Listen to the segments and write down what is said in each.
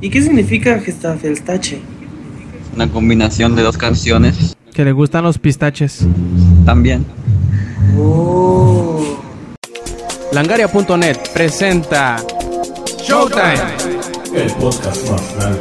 ¿Y qué significa Gestafelstache? Una combinación de dos canciones. Que le gustan los pistaches. También. Oh. Langaria.net presenta Showtime. El podcast más grande.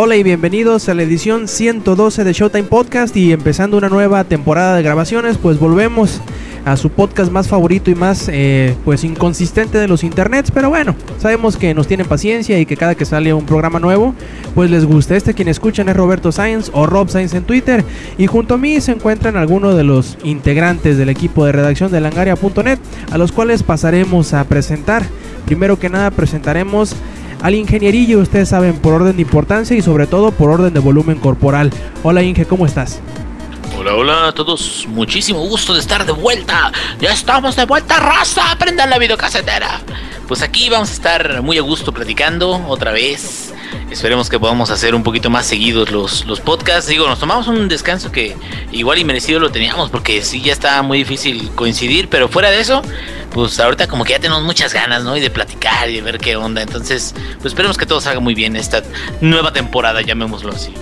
Hola y bienvenidos a la edición 112 de Showtime Podcast y empezando una nueva temporada de grabaciones, pues volvemos a su podcast más favorito y más eh, pues inconsistente de los internets, pero bueno, sabemos que nos tienen paciencia y que cada que sale un programa nuevo, pues les gusta. Este quien escuchan es Roberto Sainz o Rob Sainz en Twitter y junto a mí se encuentran algunos de los integrantes del equipo de redacción de langaria.net, a los cuales pasaremos a presentar. Primero que nada presentaremos al ingenierillo, ustedes saben, por orden de importancia y sobre todo por orden de volumen corporal. Hola Inge, ¿cómo estás? Hola, hola a todos, muchísimo gusto de estar de vuelta. Ya estamos de vuelta, raza. Aprendan la videocasetera. Pues aquí vamos a estar muy a gusto platicando otra vez. Esperemos que podamos hacer un poquito más seguidos los, los podcasts. Digo, nos tomamos un descanso que igual y merecido lo teníamos porque sí ya está muy difícil coincidir, pero fuera de eso, pues ahorita como que ya tenemos muchas ganas, ¿no? Y de platicar y de ver qué onda. Entonces, pues esperemos que todo salga muy bien esta nueva temporada, llamémoslo así.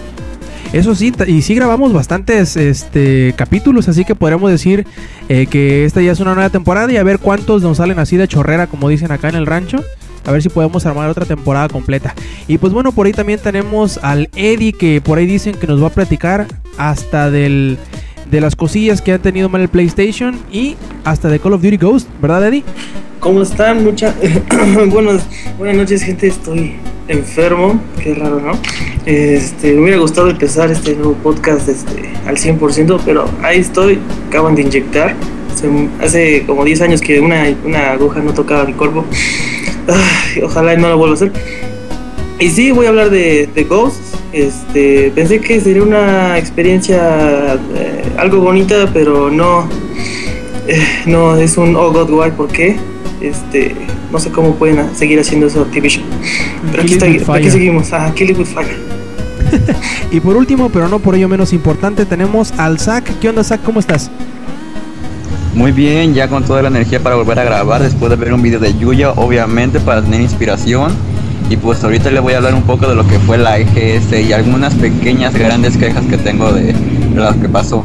Eso sí, y sí grabamos bastantes este, capítulos, así que podríamos decir eh, que esta ya es una nueva temporada y a ver cuántos nos salen así de chorrera, como dicen acá en el rancho. A ver si podemos armar otra temporada completa. Y pues bueno, por ahí también tenemos al Eddie, que por ahí dicen que nos va a platicar hasta del, de las cosillas que han tenido mal el PlayStation y hasta de Call of Duty Ghost, ¿verdad Eddie? ¿Cómo están? Mucha... buenas, buenas noches, gente. Estoy enfermo. Qué raro, ¿no? Este, me hubiera gustado empezar este nuevo podcast este, al 100%, pero ahí estoy. Acaban de inyectar. Hace como 10 años que una, una aguja no tocaba mi cuerpo. Ay, ojalá no lo vuelva a hacer. Y sí, voy a hablar de, de Ghost. Este, pensé que sería una experiencia eh, algo bonita, pero no. Eh, no, es un oh god, why, ¿por qué? Este, no sé cómo pueden seguir haciendo eso Activision. Pero aquí, está, aquí seguimos, ah, Kill it with fire. Y por último, pero no por ello menos importante, tenemos al Zack. ¿Qué onda Zack? ¿Cómo estás? Muy bien, ya con toda la energía para volver a grabar después de ver un video de Yuya, obviamente para tener inspiración. Y pues ahorita le voy a hablar un poco de lo que fue la EGS y algunas pequeñas grandes quejas que tengo de, de lo que pasó.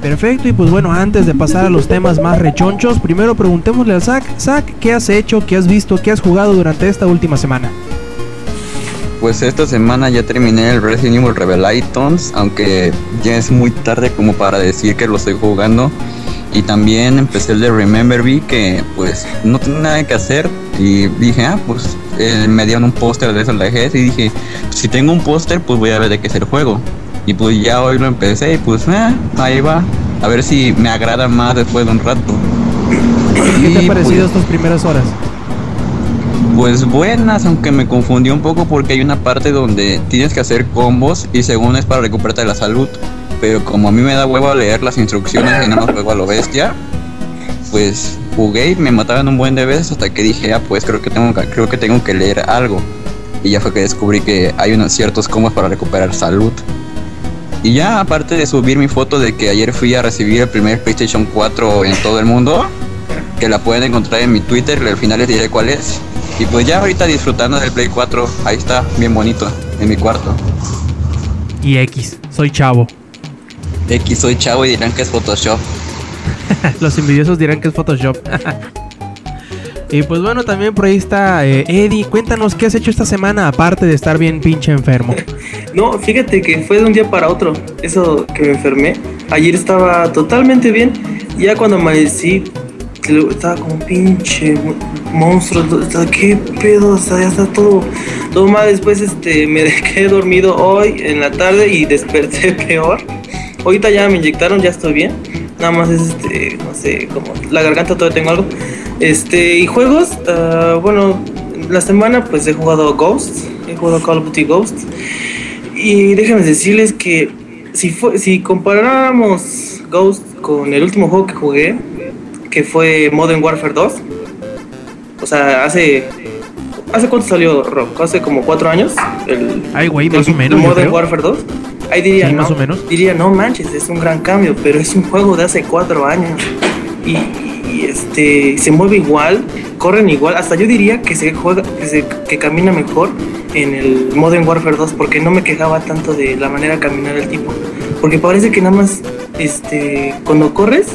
Perfecto, y pues bueno, antes de pasar a los temas más rechonchos, primero preguntémosle al Zack. Zack, ¿qué has hecho, qué has visto, qué has jugado durante esta última semana? Pues esta semana ya terminé el Resident Evil Revelations, aunque ya es muy tarde como para decir que lo estoy jugando. Y también empecé el de Remember Me, que pues no tenía nada que hacer. Y dije, ah, pues eh, me dieron un póster de eso en la EGS y dije, si tengo un póster, pues voy a ver de qué es el juego. Y pues ya hoy lo empecé y pues eh, ahí va. A ver si me agrada más después de un rato. ¿Qué te ha parecido pues, estas primeras horas? pues buenas, aunque me confundió un poco porque hay una parte donde tienes que hacer combos y según es para recuperarte la salud. Pero como a mí me da huevo leer las instrucciones y no más juego a lo bestia, pues jugué y me mataban un buen de veces hasta que dije, ah, pues creo que tengo que, creo que, tengo que leer algo. Y ya fue que descubrí que hay unos ciertos combos para recuperar salud. Y ya aparte de subir mi foto de que ayer fui a recibir el primer PlayStation 4 en todo el mundo, que la pueden encontrar en mi Twitter, al final les diré cuál es. Y pues ya ahorita disfrutando del Play 4, ahí está, bien bonito, en mi cuarto. Y X, soy chavo. X soy chavo y dirán que es Photoshop. Los envidiosos dirán que es Photoshop. y pues bueno, también por ahí está eh, Eddie. Cuéntanos qué has hecho esta semana, aparte de estar bien pinche enfermo. No, fíjate que fue de un día para otro. Eso que me enfermé. Ayer estaba totalmente bien. Ya cuando amanecí, estaba como un pinche mo- monstruo. o sea, ¿Qué pedo? O sea, ya está todo, todo mal. Después este, me quedé dormido hoy en la tarde y desperté peor. Ahorita ya me inyectaron, ya estoy bien. Nada más es este, no sé, como la garganta todavía tengo algo. Este, y juegos, ah, bueno, la semana pues he jugado Ghost, he jugado Call of Duty Ghost. Y déjenme decirles que si, fue, si comparáramos Ghost con el último juego que jugué, que fue Modern Warfare 2, o sea, hace. ¿Hace cuánto salió Rock? ¿Hace como cuatro años? El, Ay, güey, más o menos, Modern. Warfare 2. Ahí diría, Sí, no, más o menos. diría, no manches, es un gran cambio, pero es un juego de hace cuatro años. Y, y, este se mueve igual, corren igual, hasta yo diría que se juega, que se que camina mejor en el Modern Warfare 2, porque no me quejaba tanto de la manera de caminar el tipo. Porque parece que nada más este cuando corres,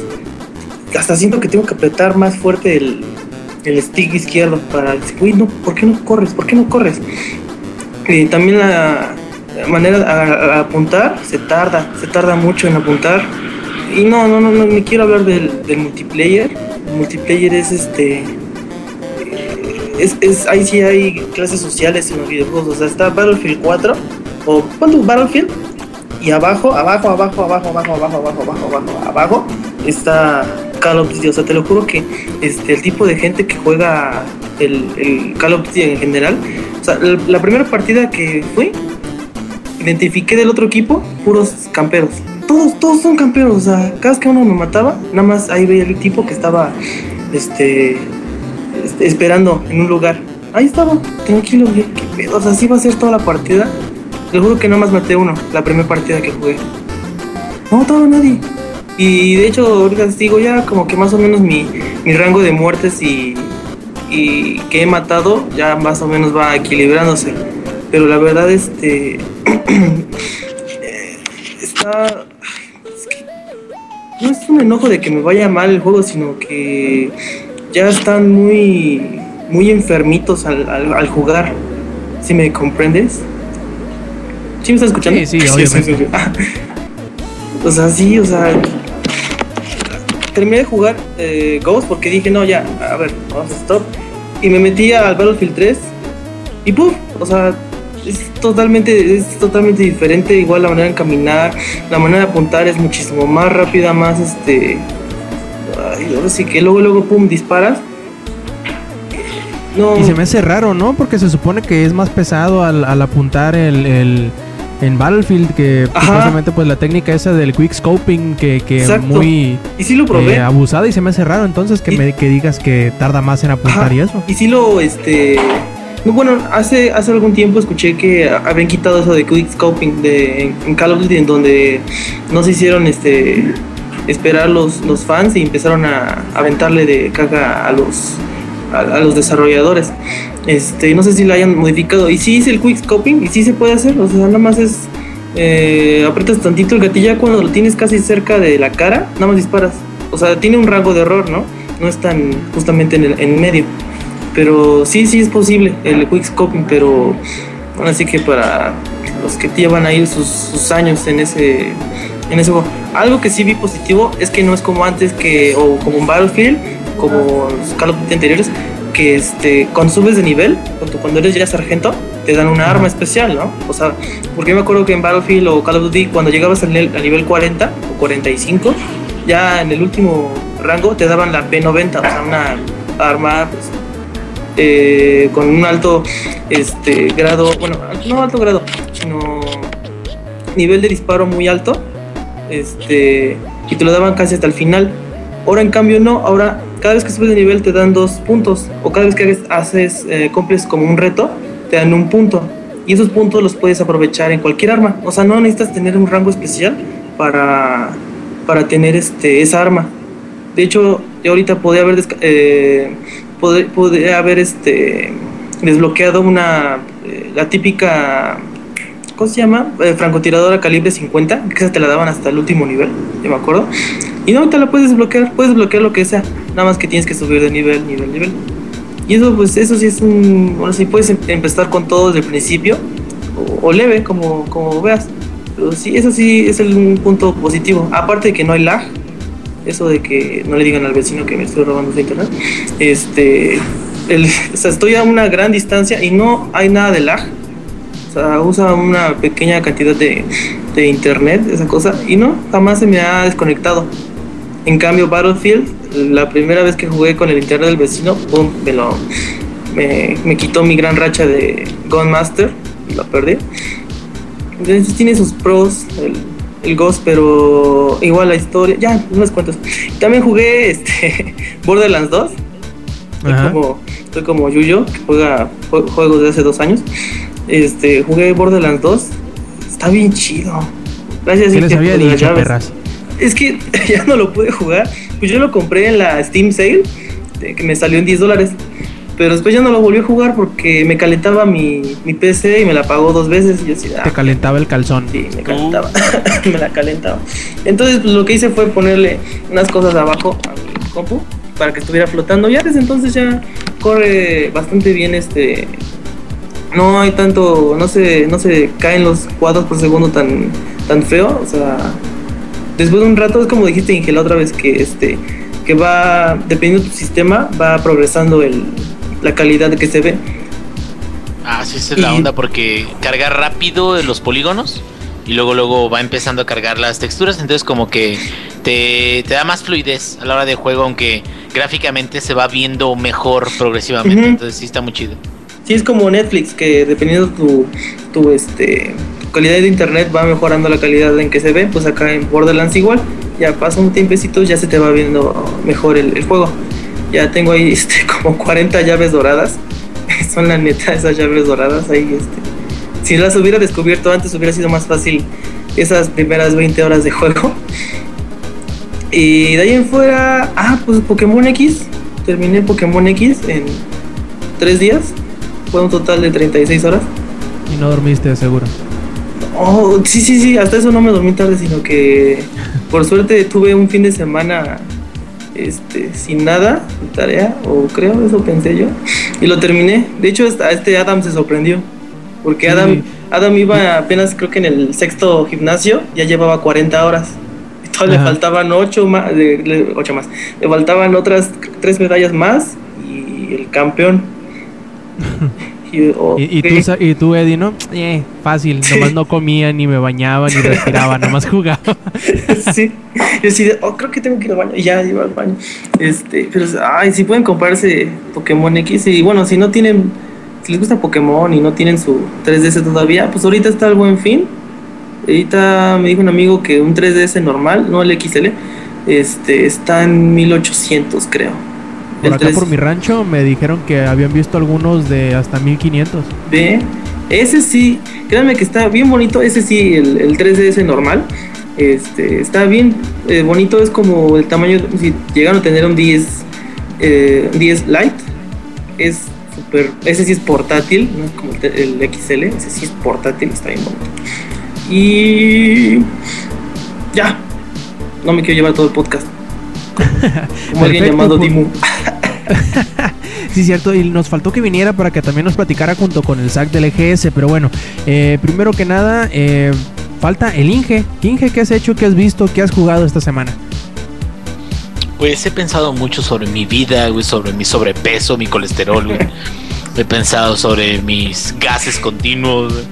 hasta siento que tengo que apretar más fuerte el, el stick izquierdo para decir, uy, no, ¿por qué no corres? ¿Por qué no corres? Y también la manera a, a apuntar se tarda, se tarda mucho en apuntar. Y no, no, no, no, ni quiero hablar del, del multiplayer. El multiplayer es este. Es, es, ahí sí hay clases sociales en los videojuegos. O sea, está Battlefield 4 o ¿cuánto? Battlefield y abajo, abajo, abajo, abajo, abajo, abajo, abajo, abajo, abajo, abajo está Call of Duty. O sea, te lo juro que este, el tipo de gente que juega el, el Call of Duty en general. O sea, la, la primera partida que fui, identifiqué del otro equipo puros camperos. Todos, todos son camperos. O sea, cada vez que uno me mataba, nada más ahí veía el tipo que estaba este, este, esperando en un lugar. Ahí estaba, tranquilo, qué pedo. Así va a ser toda la partida. Te juro que nada más maté uno, la primera partida que jugué. No mataba a nadie. Y de hecho, ahorita les digo ya como que más o menos mi, mi rango de muertes y, y que he matado ya más o menos va equilibrándose. Pero la verdad, este. eh, está. es que no es un enojo de que me vaya mal el juego, sino que ya están muy. Muy enfermitos al, al, al jugar. ¿Sí me comprendes? ¿Sí me estás escuchando? Sí, sí, obviamente. Ah. O sea, sí, o sea. Terminé de jugar eh, Ghost porque dije, no, ya, a ver, vamos a stop. Y me metí al Battlefield 3 y ¡puf! O sea, es totalmente, es totalmente diferente. Igual la manera de caminar, la manera de apuntar es muchísimo más rápida, más este. Ay, ahora sí que luego, luego, pum, disparas. No. Y se me hace raro, ¿no? Porque se supone que es más pesado al, al apuntar el, el- en Battlefield que Ajá. precisamente pues la técnica esa del quick scoping que, que Exacto. muy Y sí lo probé. eh, abusada y se me hace raro entonces que Y- me que digas que tarda más en apuntar Ajá. y eso. Y sí lo, este... no, bueno, hace, hace algún tiempo escuché que habían quitado eso de quick scoping de, en, Call of Duty, en donde no se hicieron este esperar los, los fans y empezaron a aventarle de caga a los a, los desarrolladores. Este, no sé si lo hayan modificado. Y sí hice el quick scoping y sí se puede hacer. O sea, nada más es eh, aprietas tantito el gatillo ya cuando lo tienes casi cerca de la cara, nada más disparas. O sea, tiene un rango de error, ¿no? No es tan justamente en el en medio. Pero sí, sí es posible el quick scoping, pero bueno, así que para los que llevan ahí sus, sus años en ese en ese juego. Algo que sí vi positivo es que no es como antes que o como en Battlefield, como los Call of Duty anteriores, que este cuando subes de nivel, cuando, cuando eres ya sargento, te dan una arma especial, ¿no? O sea, porque yo me acuerdo que en Battlefield o Call of Duty cuando llegabas al nivel, al nivel 40 o 45, ya en el último rango te daban la P90, o sea, una arma pues, eh, con un alto este grado, bueno, no alto grado, sino nivel de disparo muy alto, este, y te lo daban casi hasta el final. Ahora en cambio no, ahora cada vez que subes de nivel te dan dos puntos, o cada vez que haces, haces eh, como un reto, te dan un punto. Y esos puntos los puedes aprovechar en cualquier arma. O sea, no necesitas tener un rango especial para, para tener este, esa arma. De hecho, yo ahorita podría haber, eh, podría, podría haber este, desbloqueado una, eh, la típica, ¿cómo se llama? Eh, francotiradora calibre 50, que esa te la daban hasta el último nivel, yo me acuerdo. Y no, ahorita la puedes desbloquear, puedes desbloquear lo que sea, nada más que tienes que subir de nivel, nivel, nivel. Y eso, pues, eso sí es un, bueno, sí puedes em- empezar con todo desde el principio, o, o leve, como, como veas. Pero sí, eso sí es el, un punto positivo. Aparte de que no hay lag, eso de que no le digan al vecino que me estoy robando su internet. Este, el, o sea, estoy a una gran distancia y no hay nada de lag. O sea, usa una pequeña cantidad de, de internet, esa cosa, y no, jamás se me ha desconectado. En cambio, Battlefield, la primera vez que jugué con el internet del vecino, pum, me lo me, me quitó mi gran racha de Gunmaster y lo perdí. Entonces tiene sus pros el, el Ghost, pero igual la historia, ya, no les cuento. También jugué este Borderlands 2. Estoy como, estoy como Yuyo, que juega jue- juegos de hace dos años. Este, jugué Borderlands 2. Está bien chido. Gracias, ¿Qué les había dicho, perras? Es que ya no lo pude jugar. Pues yo lo compré en la Steam Sale, que me salió en 10 dólares. Pero después ya no lo volví a jugar porque me calentaba mi, mi PC y me la pagó dos veces. Y yo así, ah, Te calentaba el calzón. Sí, me calentaba. me la calentaba. Entonces, pues, lo que hice fue ponerle unas cosas abajo a mi compu para que estuviera flotando. Ya desde entonces ya corre bastante bien este. No hay tanto, no se, no se caen los cuadros por segundo tan, tan feo. O sea, después de un rato es como dijiste Ingel otra vez que este que va dependiendo de tu sistema va progresando el, la calidad que se ve. Ah, sí, esa es la onda porque carga rápido los polígonos y luego luego va empezando a cargar las texturas, entonces como que te, te da más fluidez a la hora de juego, aunque gráficamente se va viendo mejor progresivamente, entonces sí está muy chido. Sí, es como Netflix, que dependiendo tu, tu, este, tu calidad de internet va mejorando la calidad en que se ve. Pues acá en Borderlands igual, ya pasa un tiempecito, ya se te va viendo mejor el, el juego. Ya tengo ahí este, como 40 llaves doradas. Son la neta esas llaves doradas ahí. Este. Si las hubiera descubierto antes hubiera sido más fácil esas primeras 20 horas de juego. Y de ahí en fuera, ah, pues Pokémon X. Terminé Pokémon X en 3 días. Fue un total de 36 horas. Y no dormiste, seguro. Oh, sí, sí, sí, hasta eso no me dormí tarde, sino que por suerte tuve un fin de semana este, sin nada tarea, o creo, eso pensé yo, y lo terminé. De hecho, hasta este Adam se sorprendió, porque. Adam, Adam iba apenas, creo que en el sexto gimnasio, ya llevaba 40 horas. Y todavía le faltaban 8 más, le- ocho más, le faltaban otras 3 medallas más y el campeón. Y, Y, y tú, y tú, Eddie, ¿no? Eh, fácil. Sí. Nomás no comía, ni me bañaba, ni respiraba, nomás jugaba. sí. Yo sí, oh, creo que tengo que ir al baño. Y ya iba al baño. Este, pero, ay, si pueden comprarse Pokémon X. Y bueno, si no tienen, si les gusta Pokémon y no tienen su 3DS todavía, pues ahorita está el buen fin. Ahorita me dijo un amigo que un 3DS normal, no el XL, este, está en 1800, creo. Por acá 3 por mi rancho me dijeron que habían visto algunos de hasta 1500. B. Ese sí, créanme que está bien bonito. Ese sí, el, el 3DS normal. Este, está bien eh, bonito. Es como el tamaño. Si llegaron a tener un 10, eh, un 10 Lite, es súper. Ese sí es portátil, no es como el, el XL. Ese sí es portátil, está bien bonito. Y. Ya. No me quiero llevar todo el podcast. Como alguien llamado pues. Dimu. Sí, cierto, y nos faltó que viniera para que también nos platicara junto con el SAC del EGS, pero bueno, eh, primero que nada, eh, falta el Inge. Inge, ¿qué has hecho, qué has visto, qué has jugado esta semana? Pues he pensado mucho sobre mi vida, güey, sobre mi sobrepeso, mi colesterol, güey. He pensado sobre mis gases continuos, güey.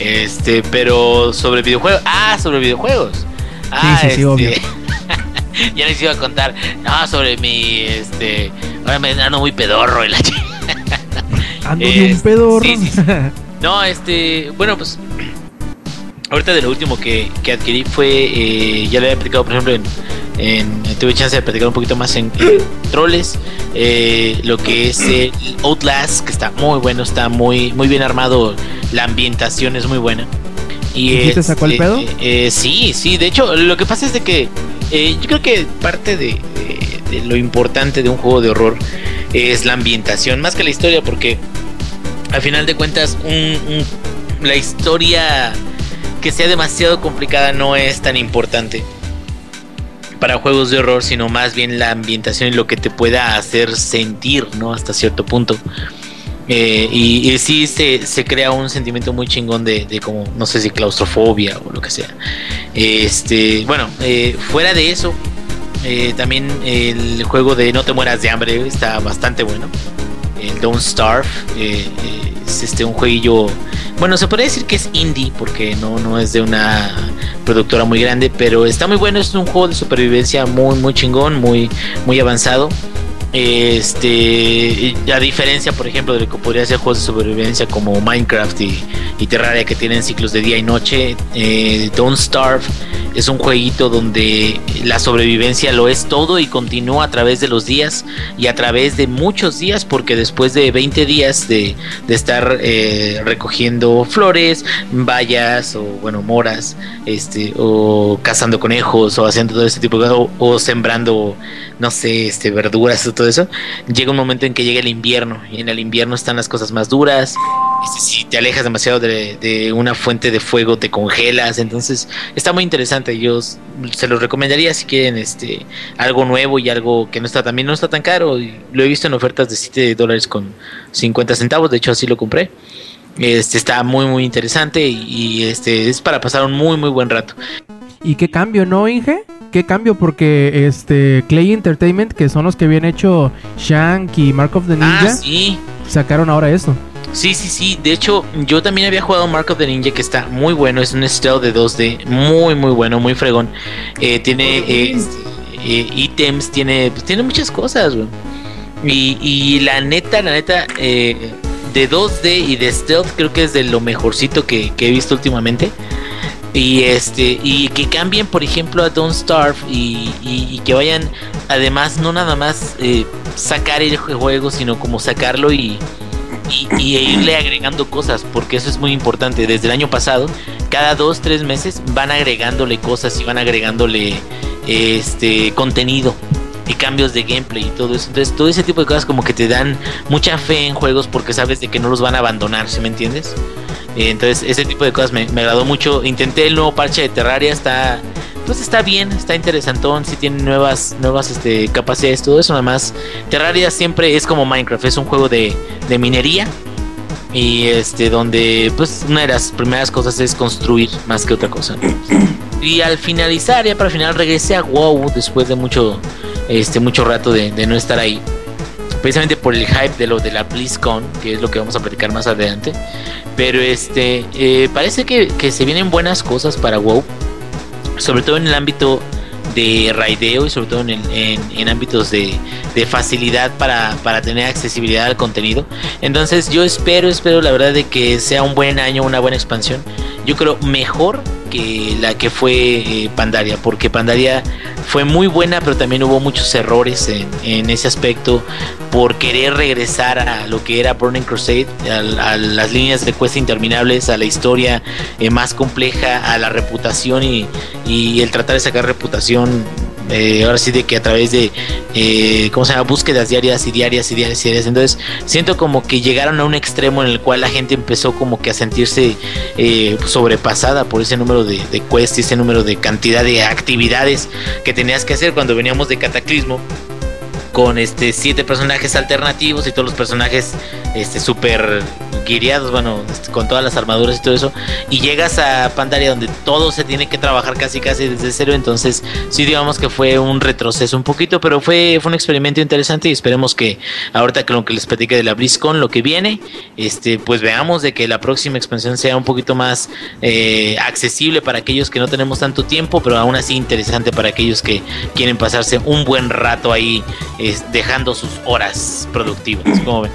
Este, pero sobre videojuegos. Ah, sobre videojuegos. Ah, sí, sí, obvio. Ya les iba a contar. No, sobre mi, este, ahora me ando muy pedorro y la ch- Ando de un pedorro. sí, sí, sí. No, este, bueno, pues ahorita de lo último que, que adquirí fue, eh, ya le había aplicado, por ejemplo, en, en- tuve chance de platicar un poquito más en, en Troles, eh, lo que es el Outlast, que está muy bueno, está muy, muy bien armado, la ambientación es muy buena. Y ¿Y sí te sacó el pedo? eh, sí, sí, de hecho, lo que pasa es de que eh, yo creo que parte de, de- lo importante de un juego de horror es la ambientación, más que la historia, porque al final de cuentas un- la historia que sea demasiado complicada no es tan importante para juegos de horror, sino más bien la ambientación y lo que te pueda hacer sentir, ¿no? Hasta cierto punto. Eh, y, sí se, se crea un sentimiento muy chingón de, de como, no sé si claustrofobia o lo que sea. Este, bueno, eh, fuera de eso, eh, también el juego de No te mueras de hambre está bastante bueno. El Don't Starve eh, eh, es este un jueguillo. Bueno, se podría decir que es indie porque no, no es de una productora muy grande, pero está muy bueno. Es un juego de supervivencia muy, muy chingón, muy, muy avanzado. Este, a diferencia, por ejemplo, de lo que podría ser juegos de supervivencia como Minecraft y, Terraria que tienen ciclos de día y noche, eh, Don't Starve es un jueguito donde la sobrevivencia lo es todo y continúa a través de los días y a través de muchos días porque después de 20 días de, de estar eh, recogiendo flores, bayas o bueno moras, este o cazando conejos o haciendo todo ese tipo de cosas o, o sembrando no sé, este verduras o todo eso, llega un momento en que llega el invierno y en el invierno están las cosas más duras. Este, si te alejas demasiado de, de una fuente de fuego te congelas, entonces está muy interesante. Yo se los recomendaría si quieren este algo nuevo y algo que no está también no está tan caro. Lo he visto en ofertas de 7 dólares con 50 centavos, de hecho así lo compré. Este está muy muy interesante y, y, este es para pasar un muy muy buen rato. ¿Y qué cambio, no, Inge? ¿Qué cambio? Porque este Clay Entertainment, que son los que habían hecho Shank y Mark of the Ninja, Ah, sí. sacaron ahora esto. Sí, sí, sí. De hecho, yo también había jugado Mark of the Ninja que está muy bueno. Es un stealth de 2D muy, muy bueno, muy fregón. Eh, tiene eh, eh, ítems, tiene, pues, tiene muchas cosas, güey. Y, y la neta, la neta, eh, de 2D y de stealth creo que es de lo mejorcito que, que he visto últimamente. Y este, y que cambien, por ejemplo, a Don't Starve y, y- que vayan, además, no nada más eh, sacar el juego, sino como sacarlo y, y, y irle agregando cosas, porque eso es muy importante. Desde el año pasado, cada dos, tres meses van agregándole cosas y van agregándole este contenido y cambios de gameplay y todo eso. Entonces, todo ese tipo de cosas como que te dan mucha fe en juegos porque sabes de que no los van a abandonar, ¿sí me entiendes? Eh, Entonces, ese tipo de cosas me, me agradó mucho. Intenté el nuevo parche de Terraria, está pues está bien, está interesantón, sí tiene nuevas nuevas este, capacidades, todo eso. Nada más, Terraria siempre es como Minecraft, es un juego de, de minería y este donde pues una de las primeras cosas es construir más que otra cosa. Y al finalizar, ya para final regresé a WoW después de mucho este mucho rato de, de no estar ahí. Precisamente por el hype de lo de la BlizzCon, que es lo que vamos a platicar más adelante. Pero este eh, parece que, que se vienen buenas cosas para WoW. Sobre todo en el ámbito de raideo y sobre todo en, en- en ámbitos de, de facilidad para, para tener accesibilidad al contenido. Entonces yo espero, espero la verdad de que sea un buen año, una buena expansión. Yo creo mejor que la que fue eh, Pandaria, porque Pandaria fue muy buena, pero también hubo muchos errores en, en ese aspecto por querer regresar a lo que era Burning Crusade, a, las líneas de quest interminables, a la historia eh, más compleja, a la reputación y el tratar de sacar reputación. Eh, ahora sí de que a través de eh, cómo se llama búsquedas diarias y diarias y diarias y diarias. Entonces siento como que llegaron a un extremo en el cual la gente empezó como que a sentirse eh, sobrepasada por ese número de, de quests y ese número de cantidad de actividades que tenías que hacer cuando veníamos de Cataclismo con este siete personajes alternativos y todos los personajes este súper guiados, bueno, este, con todas las armaduras y todo eso, y llegas a Pandaria donde todo se tiene que trabajar casi casi desde cero, entonces sí digamos que fue un retroceso un poquito, pero fue, fue un experimento interesante y esperemos que ahorita que lo que les platique de la BlizzCon, lo que viene, este, pues veamos de que la próxima expansión sea un poquito más eh, accesible para aquellos que no tenemos tanto tiempo, pero aún así interesante para aquellos que quieren pasarse un buen rato ahí dejando sus horas productivas. ¿Cómo ven?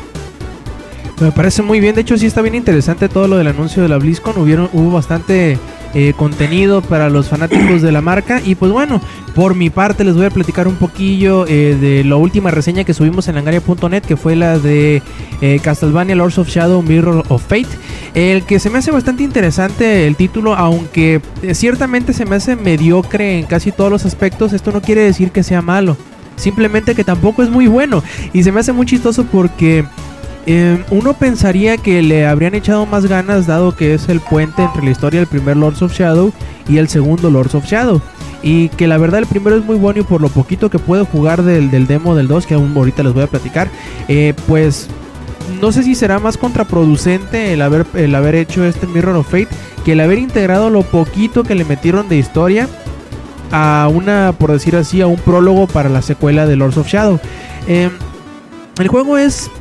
Me parece muy bien, de hecho sí está bien interesante todo lo del anuncio de la BlizzCon, hubieron, hubo bastante eh, contenido para los fanáticos de la marca. Y pues bueno, por mi parte les voy a platicar un poquillo eh, de la última reseña que subimos en langaria.net que fue la de eh, Castlevania Lords of Shadow Mirror of Fate, el que se me hace bastante interesante el título, aunque ciertamente se me hace mediocre en casi todos los aspectos, esto no quiere decir que sea malo, simplemente que tampoco es muy bueno y se me hace muy chistoso porque... Eh, uno pensaría que le habrían echado más ganas dado que es el puente entre la historia del primer Lords of Shadow y el segundo Lords of Shadow. Y que la verdad el primero es muy bueno y por lo poquito que puedo jugar del, del demo del 2, que aún ahorita les voy a platicar, eh, pues no sé si será más contraproducente el haber, el haber hecho este Mirror of Fate que el haber integrado lo poquito que le metieron de historia a una, por decir así, a un prólogo para la secuela de Lords of Shadow. Eh, el juego es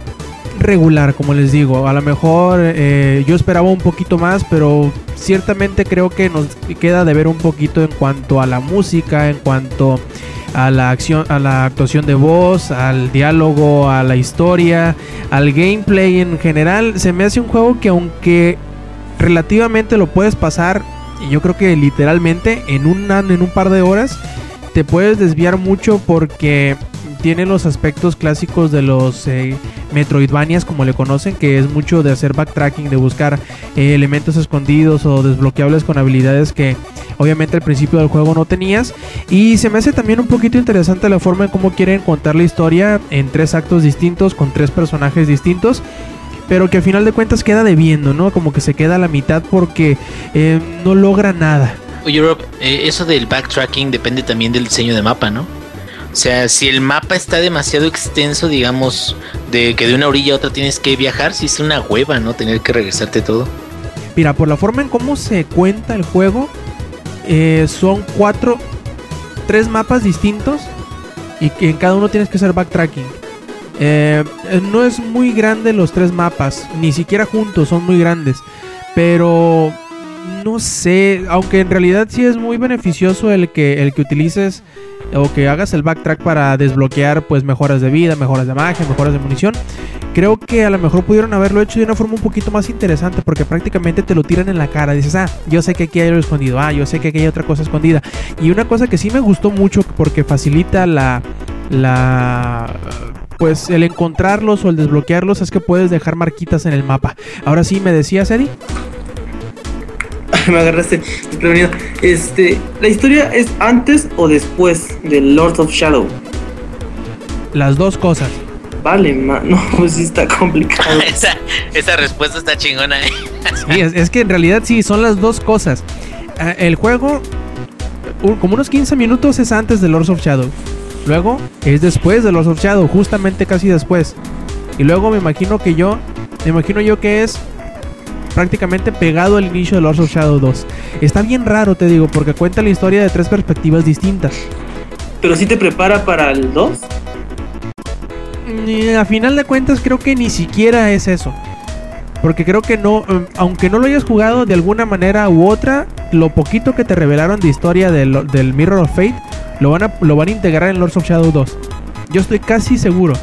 regular, como les digo. A lo mejor eh, yo esperaba un poquito más, pero ciertamente creo que nos queda de ver un poquito en cuanto a la música, en cuanto a la acción, a la actuación de voz, al diálogo, a la historia, al gameplay en general. Se me hace un juego que aunque relativamente lo puedes pasar, y yo creo que literalmente en un en un par de horas te puedes desviar mucho porque tiene los aspectos clásicos de los eh, Metroidvanias, como le conocen, que es mucho de hacer backtracking, de buscar eh, elementos escondidos o desbloqueables con habilidades que obviamente al principio del juego no tenías. Y se me hace también un poquito interesante la forma en cómo quieren contar la historia en tres actos distintos, con tres personajes distintos pero que al final de cuentas queda debiendo, ¿no? Como que se queda a la mitad porque eh, no logra nada. Oye, Rob, eh, eso del backtracking depende también del diseño de mapa, ¿no? O sea, si el mapa está demasiado extenso, digamos, de que de una orilla a otra tienes que viajar, si es una hueva, ¿no? Tener que regresarte todo. Mira, por la forma en cómo se cuenta el juego, eh, son cuatro, tres mapas distintos y que en cada uno tienes que hacer backtracking. Eh, no es muy grande los tres mapas, ni siquiera juntos son muy grandes, pero no sé, aunque en realidad sí es muy beneficioso el que el que utilices o que hagas el backtrack para desbloquear pues mejoras de vida, mejoras de magia, mejoras de munición. Creo que a lo mejor pudieron haberlo hecho de una forma un poquito más interesante porque prácticamente te lo tiran en la cara. Dices, ah, yo sé que aquí hay algo escondido, ah, yo sé que aquí hay otra cosa escondida. Y una cosa que sí me gustó mucho porque facilita la, la pues el encontrarlos o el desbloquearlos es que puedes dejar marquitas en el mapa. Ahora sí, ¿me decías, Eddie? me agarraste prevenido. Este, ¿la historia es antes o después de Lord of Shadow? Las dos cosas. Vale, no, pues sí está complicado. esa, respuesta está chingona, ¿eh? sí, es, que en realidad sí, son las dos cosas. Ah, el juego, como unos 15 minutos es antes de Lord of Shadow. Luego es después de los of Shadow, justamente casi después. Y luego me imagino que yo, me imagino yo que es prácticamente pegado al inicio de Lords of Shadow 2. Está bien raro, te digo, porque cuenta la historia de tres perspectivas distintas. ¿Pero si te prepara para el 2? a final de cuentas creo que ni siquiera es eso. Porque creo que no, em, aunque no lo hayas jugado de alguna manera u otra, lo poquito que te revelaron de historia del, del Mirror of Fate lo van, a, lo van a integrar en Lords of Shadow 2. Yo estoy casi seguro.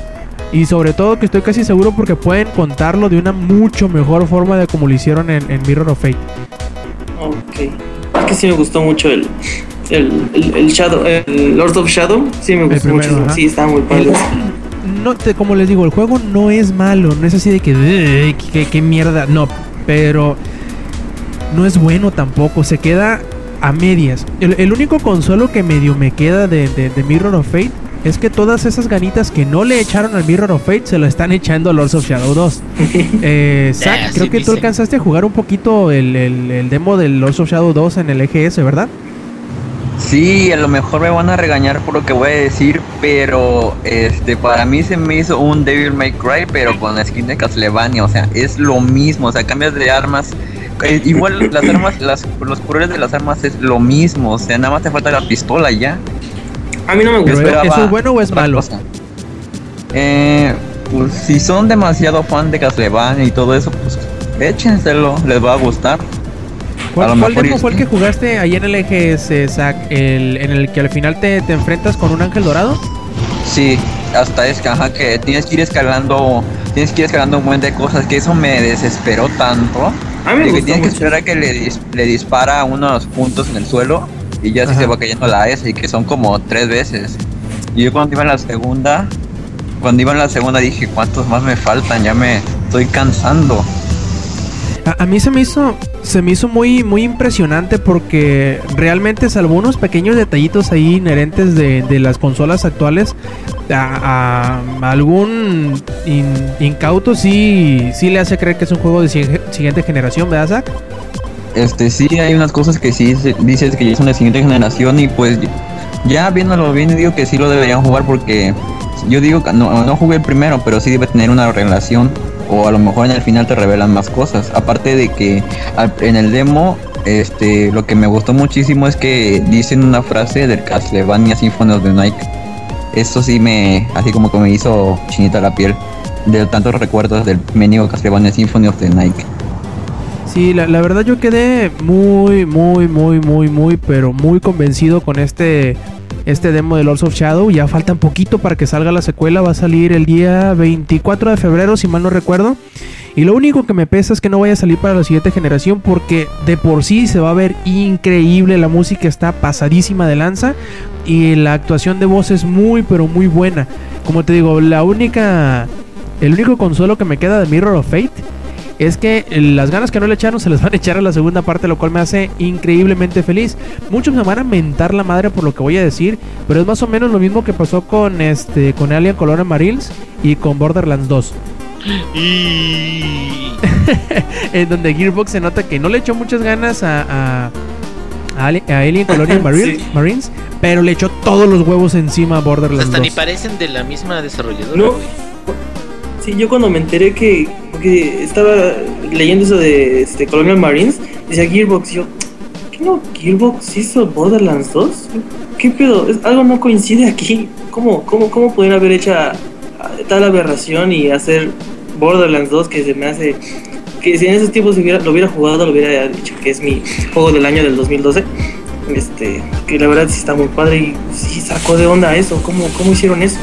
Y sobre todo que estoy casi seguro porque pueden contarlo de una mucho mejor forma de como lo hicieron en, Mirror of Fate. Ok. Es que sí me gustó mucho el, el, Shadow, el Lord of Shadow. Sí me gustó mucho. Sí, está muy padre. No, te, como les digo, el juego no es malo. No es así de que, que, que mierda. No, pero no es bueno tampoco. Se queda a medias. El, único consuelo que medio me queda de, Mirror of Fate es que todas esas ganitas que no le echaron al Mirror of Fate se lo están echando a Lords of Shadow 2. eh, Zach, creo que tú alcanzaste a jugar un poquito el, demo del Lords of Shadow 2 en el EGS, ¿verdad? Sí, a lo mejor me van a regañar por lo que voy a decir, pero este para mí se me hizo un Devil May Cry, pero con la skin de Castlevania, o sea, es lo mismo, o sea, cambias de armas, eh, igual las armas, las, los colores de las armas es lo mismo, o sea, nada más te falta la pistola ya. A mí no me gusta. ¿Eso es bueno o es malo? Eh, pues si son demasiado fan de Castlevania y todo eso, pues échenselo, les va a gustar. ¿Cuál, fue el que jugaste ahí en el EGS, Zach? El, ¿En el que al final te, te enfrentas con un ángel dorado? Sí, hasta es que, ajá, que tienes que ir escalando, tienes que ir escalando un buen de cosas, que eso me desesperó tanto. A mí que tienes que esperar a que le, le dispara unos puntos en el suelo y ya se va cayendo la S y que son como tres veces. Y yo cuando iba en la segunda, cuando iba en la segunda dije, ¿cuántos más me faltan? Ya me estoy cansando. A, mí se me hizo se me hizo muy muy impresionante porque realmente salvo unos pequeños detallitos ahí inherentes de, de las consolas actuales a, algún incauto sí sí le hace creer que es un juego de siguiente generación, ¿verdad, Zach? Este sí hay unas cosas que sí dices que ya son de siguiente generación y pues ya viéndolo bien digo que sí lo deberían jugar porque yo digo que no, no jugué el primero, pero sí debe tener una relación o a lo mejor en el final te revelan más cosas. Aparte de que en el demo, este, lo que me gustó muchísimo es que dicen una frase del Castlevania Symphony of the Night. Eso sí me, así como que me hizo chinita la piel de tantos recuerdos del menú Castlevania Symphony of the Night. Sí, la, verdad yo quedé muy, muy, muy, muy, muy, pero muy convencido con este este demo de Lords of Shadow. Ya falta un poquito para que salga la secuela. Va a salir el día 24 de febrero, si mal no recuerdo. Y lo único que me pesa es que no vaya a salir para la siguiente generación porque de por sí se va a ver increíble. La música está pasadísima de lanza y la actuación de voz es muy pero muy buena. Como te digo, la única el único consuelo que me queda de Mirror of Fate es que las ganas que no le echaron se les van a echar a la segunda parte, lo cual me hace increíblemente feliz. Muchos me van a mentar la madre por lo que voy a decir, pero es más o menos lo mismo que pasó con este con Alien Colonial Marines y con Borderlands 2. Y... en donde Gearbox se nota que no le echó muchas ganas a, a, a Alien Colonial Marines, Sí. Marines, pero le echó todos los huevos encima a Borderlands Hasta 2. ni parecen de la misma desarrolladora, No. Sí, yo cuando me enteré que, que estaba leyendo eso de este, Colonial Marines, decía Gearbox, yo, ¿qué no? ¿Gearbox hizo Borderlands 2? ¿Qué pedo? Es- algo no coincide aquí. ¿Cómo, cómo, cómo pueden haber hecho a- a tal aberración y hacer Borderlands 2 que se me hace... Que si en esos tiempos hubiera, lo hubiera jugado, lo hubiera dicho que es mi juego del año del 2012. Este, que la verdad sí está muy padre y sí sacó de onda eso. ¿Cómo, cómo hicieron eso?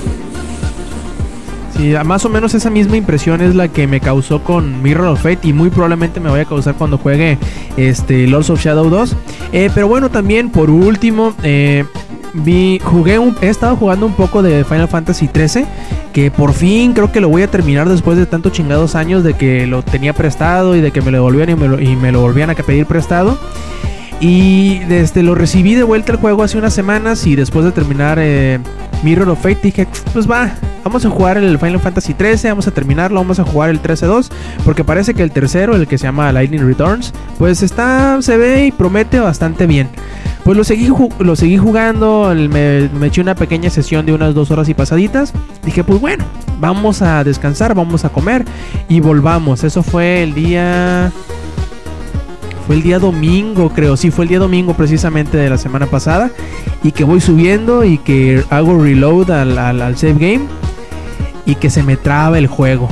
Sí, más o menos esa misma impresión es la que me causó con Mirror of Fate y muy probablemente me vaya a causar cuando juegue este Lords of Shadow 2. Eh, pero bueno, también por último, eh, vi, jugué he estado jugando un poco de Final Fantasy 13, que por fin creo que lo voy a terminar después de tantos chingados años de que lo tenía prestado y de que me lo devolvían y me lo volvían a pedir prestado. Y desde lo recibí de vuelta el juego hace unas semanas y después de terminar eh, Mirror of Fate dije, pues va, vamos a jugar el Final Fantasy 13, vamos a terminarlo, vamos a jugar el 13-2, porque parece que el tercero, el que se llama Lightning Returns, pues está, se ve y promete bastante bien. Pues lo seguí, lo seguí jugando, me, me eché una pequeña sesión de unas dos horas y pasaditas. Dije, pues bueno, vamos a descansar, vamos a comer y volvamos. Eso fue el día... Fue el día domingo, creo. Sí, fue el día domingo precisamente de la semana pasada. Y que voy subiendo y que hago reload al, save game. Y que se me traba el juego.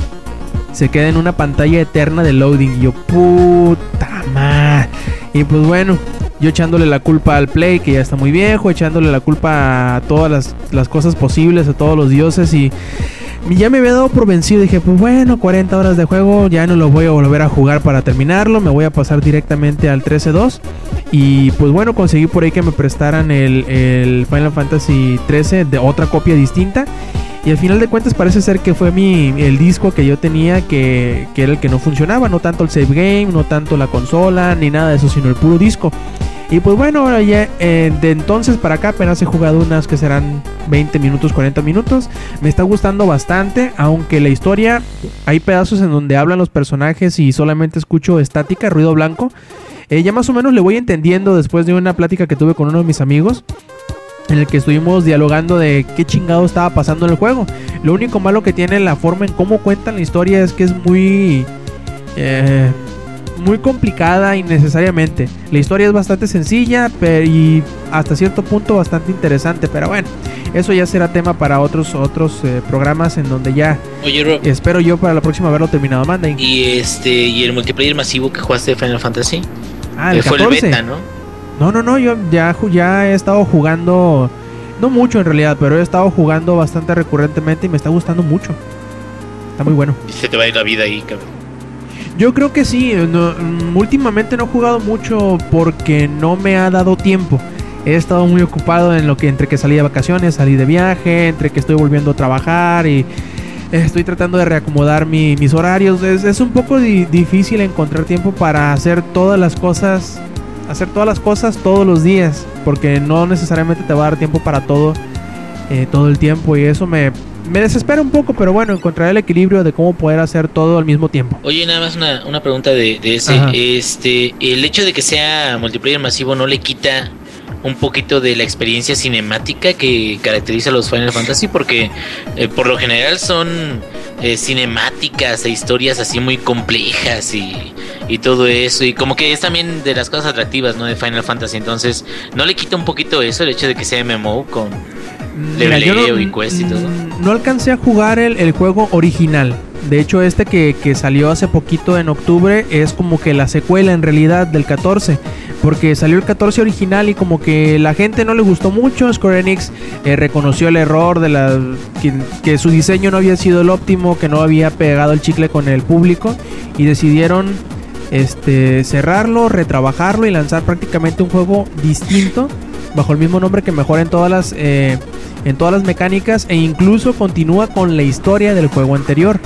Se queda en una pantalla eterna de loading. Y yo, puta madre. Y pues bueno, yo echándole la culpa al Play, que ya está muy viejo. Echándole la culpa a todas las cosas posibles, a todos los dioses. Y ya me había dado por vencido. Dije, pues bueno, 40 horas de juego, ya no lo voy a volver a jugar para terminarlo. Me voy a pasar directamente al 13-2. Y pues bueno, conseguí por ahí que me prestaran el, el Final Fantasy 13 de otra copia distinta. Y al final de cuentas parece ser que fue mi el disco que yo tenía que, que era el que no funcionaba. No tanto el save game, no tanto la consola, ni nada de eso, sino el puro disco. Y pues bueno, ahora ya eh, de entonces para acá apenas he jugado unas que serán 20 minutos, 40 minutos. Me está gustando bastante, aunque la historia hay pedazos en donde hablan los personajes y solamente escucho estática, ruido blanco. Eh, ya más o menos le voy entendiendo después de una plática que tuve con uno de mis amigos. En el que estuvimos dialogando de qué chingado estaba pasando en el juego. Lo único malo que tiene la forma en cómo cuentan la historia es que es muy. eh, muy complicada innecesariamente. La historia es bastante sencilla pero, y hasta cierto punto bastante interesante. Pero bueno, eso ya será tema para otros, otros eh, programas en donde ya Oye, espero yo para la próxima haberlo terminado. Manda. y este, y el multiplayer masivo que jugaste de Final Fantasy, Ah, el fue 14. el beta, ¿no? No, no, no, yo ya, ya he estado jugando, no mucho en realidad, pero he estado jugando bastante recurrentemente y me está gustando mucho. Está muy bueno. Y se te va a ir la vida ahí, cabrón. Yo creo que sí, no, mm, últimamente no he jugado mucho porque no me ha dado tiempo. He estado muy ocupado en lo que entre que salí de vacaciones, salí de viaje, entre que estoy volviendo a trabajar y estoy tratando de reacomodar mi- mis horarios. Es, es un poco di- difícil encontrar tiempo para hacer todas las cosas, hacer todas las cosas todos los días, porque no necesariamente te va a dar tiempo para todo eh, todo el tiempo y eso me, me desespera un poco, pero bueno, encontrar el equilibrio de cómo poder hacer todo al mismo tiempo. Oye, nada más una, una pregunta de, de ese. Ajá. Este, el hecho de que sea multiplayer masivo no le quita un poquito de la experiencia cinemática que caracteriza a los Final Fantasy, porque eh, por lo general son eh, cinemáticas e historias así muy complejas y, y todo eso, y como que es también de las cosas atractivas, ¿no? De Final Fantasy, entonces, ¿no le quita un poquito eso el hecho de que sea MMO con... Mira, yo Leveleo y quest y todo. no alcancé a jugar el, el juego original. De hecho, este que, que salió hace poquito en octubre es como que la secuela en realidad del 14. Porque salió el 14 original y como que la gente no le gustó mucho. Square Enix eh, reconoció el error de la que, que su diseño no había sido el óptimo, que no había pegado el chicle con el público y decidieron este cerrarlo, retrabajarlo y lanzar prácticamente un juego distinto bajo el mismo nombre que mejora en todas las eh, en todas las mecánicas e incluso continúa con la historia del juego anterior.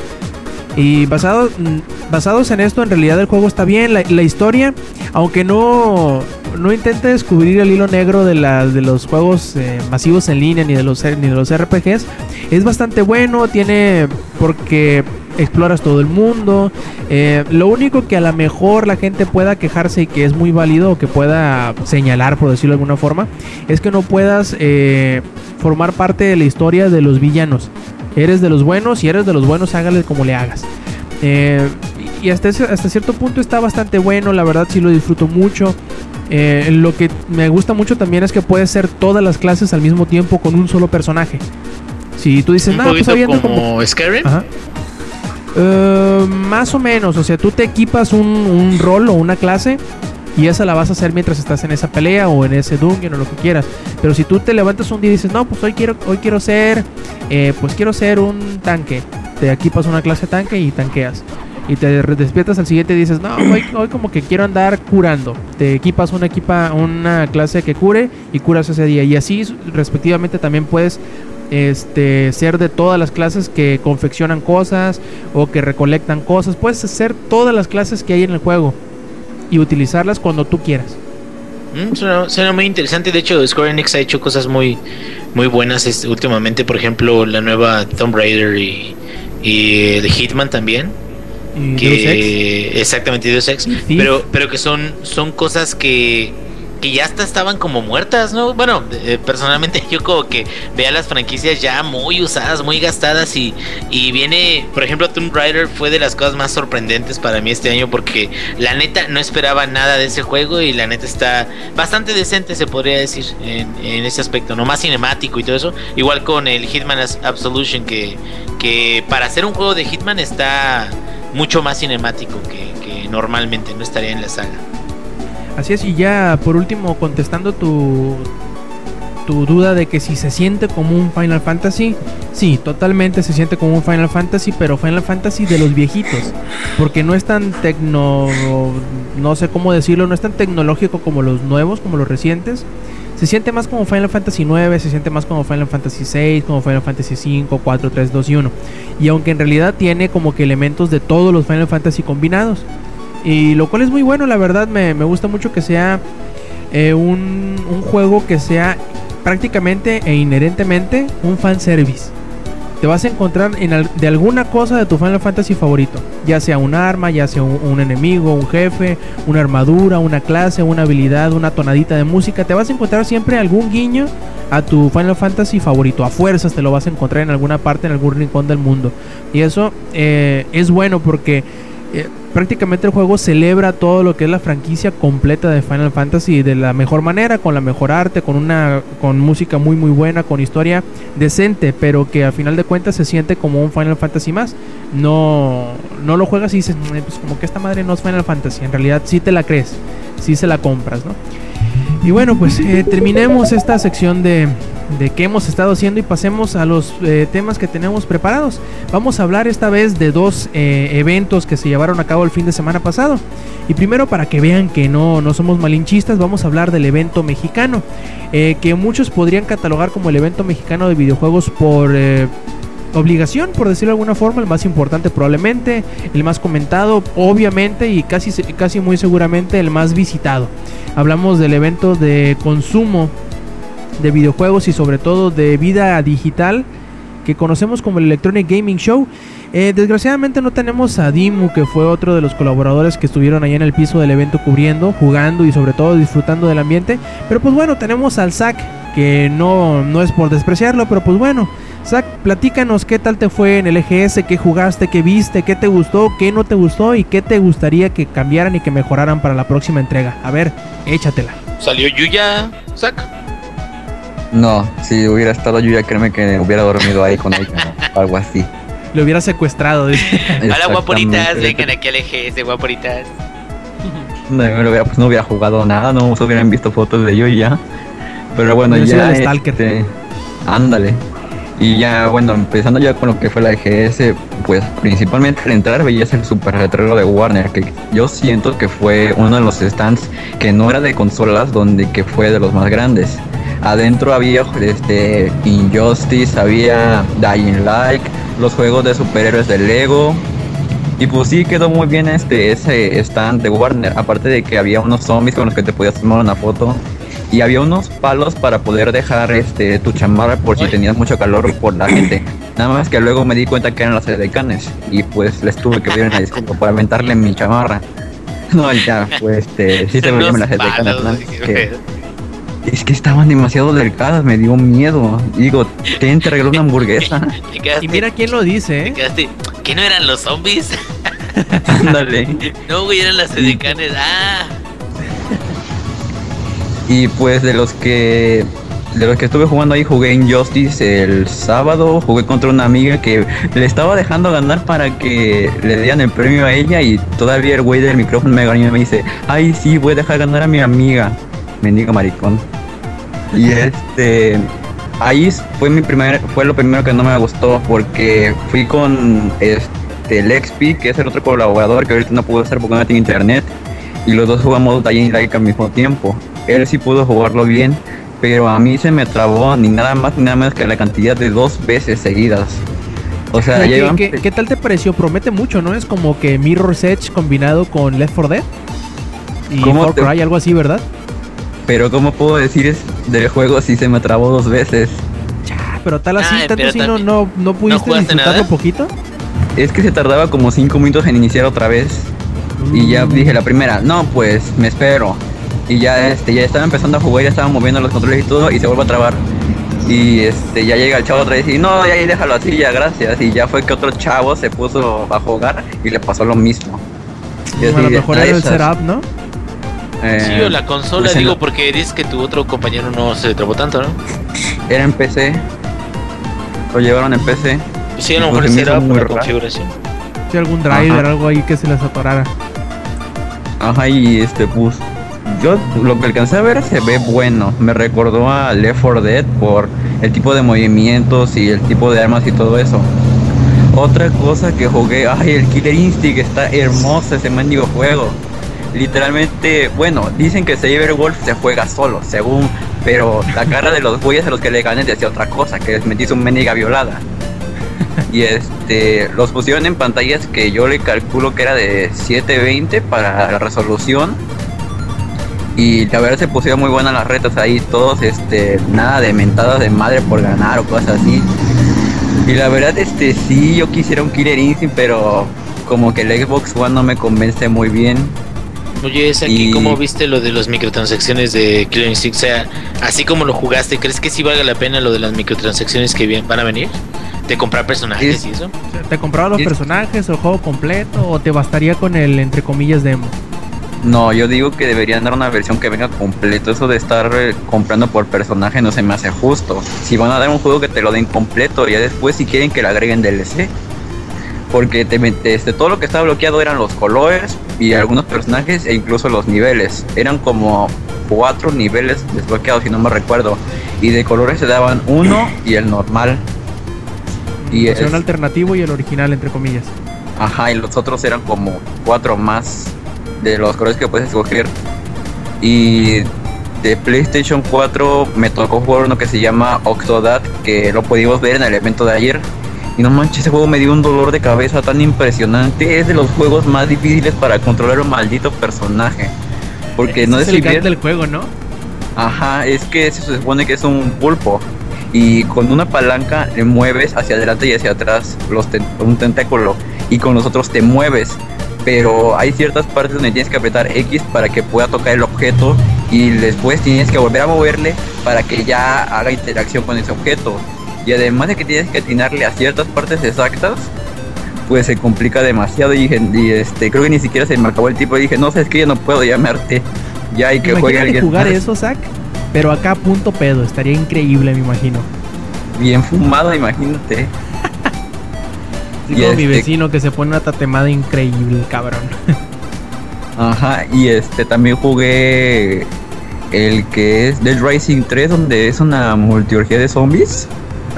Y basado, mm, basados en esto, en realidad el juego está bien. La, historia, aunque no, no intente descubrir el hilo negro de, la, de los juegos eh, masivos en línea ni de, los, ni de los RPGs, es bastante bueno. Tiene. Porque exploras todo el mundo. Eh, lo único que a lo mejor la gente pueda quejarse y que es muy válido o que pueda señalar, por decirlo de alguna forma, es que no puedas eh, formar parte de la historia de los villanos. Eres de los buenos y eres de los buenos, hágale como le hagas. Eh, y hasta, ese- hasta cierto punto está bastante bueno, la verdad sí lo disfruto mucho. Eh, lo que me gusta mucho también es que puedes ser todas las clases al mismo tiempo con un solo personaje. Si tú dices, Un no, pues como, como Skyrim. Ajá. Eh, más o menos, o sea, tú te equipas un, rol o una clase y esa la vas a hacer mientras estás en esa pelea o en ese dungeon o lo que quieras. Pero si tú te levantas un día y dices, no, pues hoy quiero, hoy quiero ser, eh, pues quiero ser un tanque, te equipas una clase tanque y tanqueas. Y te despiertas al siguiente y dices, no, hoy, hoy como que quiero andar curando. Te equipas una, equipa, una clase que cure y curas ese día. Y así respectivamente también puedes este, ser de todas las clases que confeccionan cosas o que recolectan cosas. Puedes hacer todas las clases que hay en el juego y utilizarlas cuando tú quieras. Mm, suena, suena muy interesante. De hecho, Square Enix ha hecho cosas muy, muy buenas este, últimamente. Por ejemplo, la nueva Tomb Raider y, y The Hitman también. Y Deus Ex. Exactamente Deus Ex. Sí. Pero, pero que son, son cosas que, que ya hasta estaban como muertas, ¿no? Bueno, eh, personalmente yo como que vea las franquicias ya muy usadas, muy gastadas y, y viene, por ejemplo, Tomb Raider fue de las cosas más sorprendentes para mí este año porque la neta no esperaba nada de ese juego y la neta está bastante decente, se podría decir, en, ese aspecto, no más cinemático y todo eso. Igual con el Hitman Absolution que, que para hacer un juego de Hitman está mucho más cinemático que, que normalmente no estaría en la saga. Así es, y ya por último, contestando tu, tu duda de que si se siente como un Final Fantasy, sí, totalmente se siente como un Final Fantasy, pero Final Fantasy de los viejitos, porque no es tan tecno, no sé cómo decirlo, no es tan tecnológico como los nuevos, como los recientes. Se siente más como Final Fantasy 9, se siente más como Final Fantasy 6, como Final Fantasy 5, 4, 3, 2 y 1. Y aunque en realidad tiene como que elementos de todos los Final Fantasy combinados. Y lo cual es muy bueno, la verdad me, me gusta mucho que sea eh, un, un juego que sea prácticamente e inherentemente un fanservice. Te vas a encontrar en de alguna cosa de tu Final Fantasy favorito, ya sea un arma, ya sea un, un enemigo, un jefe, una armadura, una clase, una habilidad, una tonadita de música. Te vas a encontrar siempre algún guiño a tu Final Fantasy favorito. A fuerzas te lo vas a encontrar en alguna parte, en algún rincón del mundo. Y eso eh, es bueno porque eh, prácticamente el juego celebra todo lo que es la franquicia completa de Final Fantasy de la mejor manera, con la mejor arte, con una con música muy muy buena, con historia decente, pero que al final de cuentas se siente como un Final Fantasy más. No no lo juegas y dices, "Mm, pues como que esta madre no es Final Fantasy, en realidad sí te la crees, sí se la compras, ¿no? Y bueno, pues eh, terminemos esta sección de, de qué hemos estado haciendo y pasemos a los eh, temas que tenemos preparados. Vamos a hablar esta vez de dos eh, eventos que se llevaron a cabo el fin de semana pasado. Y primero, para que vean que no, no somos malinchistas, vamos a hablar del evento mexicano, que muchos podrían catalogar como el evento mexicano de videojuegos por... obligación, por decirlo de alguna forma, el más importante probablemente, el más comentado, obviamente, y casi, casi muy seguramente el más visitado. Hablamos del evento de consumo de videojuegos y sobre todo de vida digital que conocemos como el Electronic Gaming Show. Eh, desgraciadamente no tenemos a Dimu, que fue otro de los colaboradores que estuvieron allá en el piso del evento cubriendo, jugando y sobre todo disfrutando del ambiente. Pero pues bueno, tenemos al Zack, que no, no es por despreciarlo, pero pues bueno. Zack, platícanos qué tal te fue en el EGS, qué jugaste, qué viste, qué te gustó, qué no te gustó y qué te gustaría que cambiaran y que mejoraran para la próxima entrega. A ver, échatela. ¿Salió Yuya, Zack? No, si hubiera estado yo ya créeme que hubiera dormido ahí con ella o algo así. Le hubiera secuestrado. dice. Hola guaporitas, vengan aquí al EGS, guaporitas. No, no hubiera, pues no hubiera jugado nada, no se hubieran visto fotos de yo y ya. Pero bueno, sido ya. el Stalker. este, ándale. Y ya, bueno, empezando ya con lo que fue la EGS, pues principalmente al entrar veías el super retrero de Warner, que yo siento que fue uno de los stands que no era de consolas, donde que fue de los más grandes. Adentro había este Injustice, había Dying Light, los juegos de superhéroes de Lego, y pues sí quedó muy bien este ese stand de Warner, aparte de que había unos zombies con los que te podías tomar una foto y había unos palos para poder dejar este tu chamarra por si tenías mucho calor por la gente. Nada más que luego me di cuenta que eran las edecanes y pues les tuve que pedir una disculpa por aventarle mi chamarra. No, ya, pues este, sí se veían las edecanes, es que estaban demasiado delgadas, me dio miedo. Digo, te te regaló una hamburguesa. Quedaste, Y mira quién lo dice, ¿eh? quedaste. ¿Que no eran los zombies? Ándale. no, güey, eran las edecanes. Ah, Y pues de los que de los que estuve jugando ahí jugué Injustice el sábado, jugué contra una amiga que le estaba dejando ganar para que le dieran el premio a ella y todavía el güey del micrófono me ganó y me dice, ay sí, voy a dejar ganar a mi amiga. Mendigo maricón. Y este ahí fue mi primer, fue lo primero que no me gustó porque fui con este Lexpi, que es el otro colaborador que ahorita no pudo estar porque no tiene internet y los dos jugamos Dying Light al mismo tiempo. Él sí pudo jugarlo bien, pero a mí se me trabó ni nada más ni nada menos que la cantidad de dos veces seguidas. O sea, ya ¿qué, iban- qué- qué tal te pareció? Promete mucho, ¿no? Es como que Mirror's Edge combinado con Left 4 Dead. Y ¿Cómo Far te- Cry, algo así, ¿verdad? pero ¿cómo puedo decir es del juego si se me trabó dos veces? Ah, Pero tal así, Ay, tanto así no, no, no pudiste jugaste disfrutarlo nada? poquito. Es que se tardaba como cinco minutos en iniciar otra vez. Y ya Mm. dije la primera, no, pues me espero. Y ya este, ya estaba empezando a jugar, ya estaba moviendo los controles y todo, y se vuelve a trabar. Y este, ya llega el chavo otra vez y no, ya ahí déjalo así, ya gracias. Y ya fue que otro chavo se puso a jugar y le pasó lo mismo. Y así a lo de, mejor "Ah, era el esas". setup, ¿no? Eh, sí, o la consola, pues digo, la- porque dices que tu otro compañero no se trabó tanto, ¿no? Era en PC. Lo llevaron en PC. Sí, a lo Pues mejor se me será por muy la configuración. Sí, algún driver, Ajá. algo ahí que se les atorara. Ajá, y este, pues. Yo lo que alcancé a ver se ve bueno. Me recordó a Left 4 Dead por el tipo de movimientos y el tipo de armas y todo eso. Otra cosa que jugué, ay, el Killer Instinct está hermoso ese mendigo juego. Literalmente, bueno, dicen que Cyberwolf se juega solo, según, pero la cara de los güeyes a los que le gané decía otra cosa, que les metí un mendiga violada. Y este, los pusieron en pantallas que yo le calculo que era de 720 para la resolución. Y la verdad se pusieron muy buenas las retas ahí, todos, este, nada de mentadas de madre por ganar o cosas así. Y la verdad, este, sí, yo quisiera un Killer Instinct, pero como que el Xbox One no me convence muy bien. Oye, es aquí Y- cómo viste lo de las microtransacciones de Killer Instinct, o sea, así como lo jugaste, ¿crees que sí valga la pena lo de las microtransacciones que van a venir? De comprar personajes Es- y eso. ¿Te compraba los Es- personajes, el juego completo o te bastaría con el, entre comillas, demo? No, yo digo que deberían dar una versión que venga completo. Eso de estar eh, comprando por personaje no se me hace justo. Si van a dar un juego que te lo den completo, ya después si quieren que le agreguen DLC. Porque te, este, todo lo que estaba bloqueado eran los colores y algunos personajes e incluso los niveles. Eran como cuatro niveles desbloqueados, si no me recuerdo. Y de colores se daban uno y el normal. Y un alternativo y el original, entre comillas. Ajá, y los otros eran como cuatro más de los colores que puedes escoger. Y de PlayStation 4 me tocó jugar uno que se llama Octodad, que lo pudimos ver en el evento de ayer. Y no manches, ese juego me dio un dolor de cabeza tan impresionante. Es de los juegos más difíciles para controlar un maldito personaje. Porque no es es el gag del juego, ¿no? Ajá, es que se supone que es un pulpo. Y con una palanca le mueves hacia adelante y hacia atrás los ten- un tentáculo. Y con los otros te mueves. Pero hay ciertas partes donde tienes que apretar X para que pueda tocar el objeto. Y después tienes que volver a moverle para que ya haga interacción con ese objeto. Y además de que tienes que atinarle a ciertas partes exactas, pues se complica demasiado. Y, este, creo que ni siquiera se me acabó el tipo. Y dije, no, sabes que ya no puedo llamarte. Ya hay que juegue alguien jugar más. eso, Zack. Pero acá punto pedo, estaría increíble, me imagino. Bien fumado, imagínate. Y como mi este- vecino que se pone una tatemada increíble, cabrón. Ajá, y este también jugué el que es Dead Rising 3, donde es una multiorgía de zombies,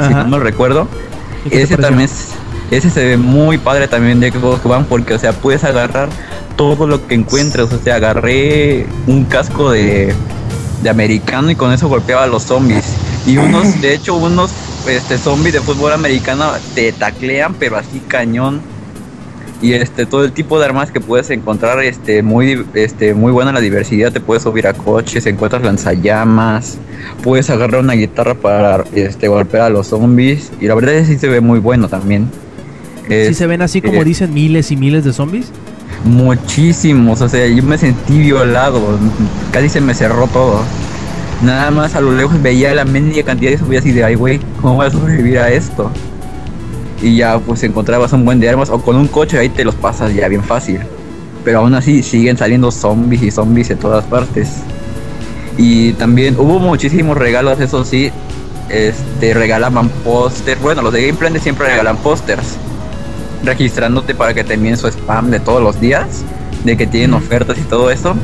si no me recuerdo. ¿Y qué te Ese también es- ese se ve muy padre también de Xbox One porque o sea puedes agarrar todo lo que encuentres. O sea, agarré un casco de, de americano y con eso golpeaba a los zombies. Y unos, de hecho, unos este zombies de fútbol americano te taclean, pero así cañón. Y este todo el tipo de armas que puedes encontrar, este muy este muy buena la diversidad, te puedes subir a coches, encuentras lanzallamas, puedes agarrar una guitarra para este golpear a los zombies y la verdad es que sí se ve muy bueno también. ¿Sí Es- se ven así como eh, dicen miles y miles de zombies? Muchísimos, o sea, yo me sentí violado, casi se me cerró todo. Nada más a lo lejos veía la media cantidad de zombies y de ay güey, ¿cómo voy a sobrevivir a esto? Y ya pues encontrabas un buen de armas o con un coche ahí te los pasas ya bien fácil. Pero aún así siguen saliendo zombies y zombies de todas partes. Y también hubo muchísimos regalos, eso sí. Este regalaban póster. Bueno, los de Gameplay siempre regalan pósters. Registrándote para que te envíen su spam de todos los días. De que tienen ofertas y todo eso.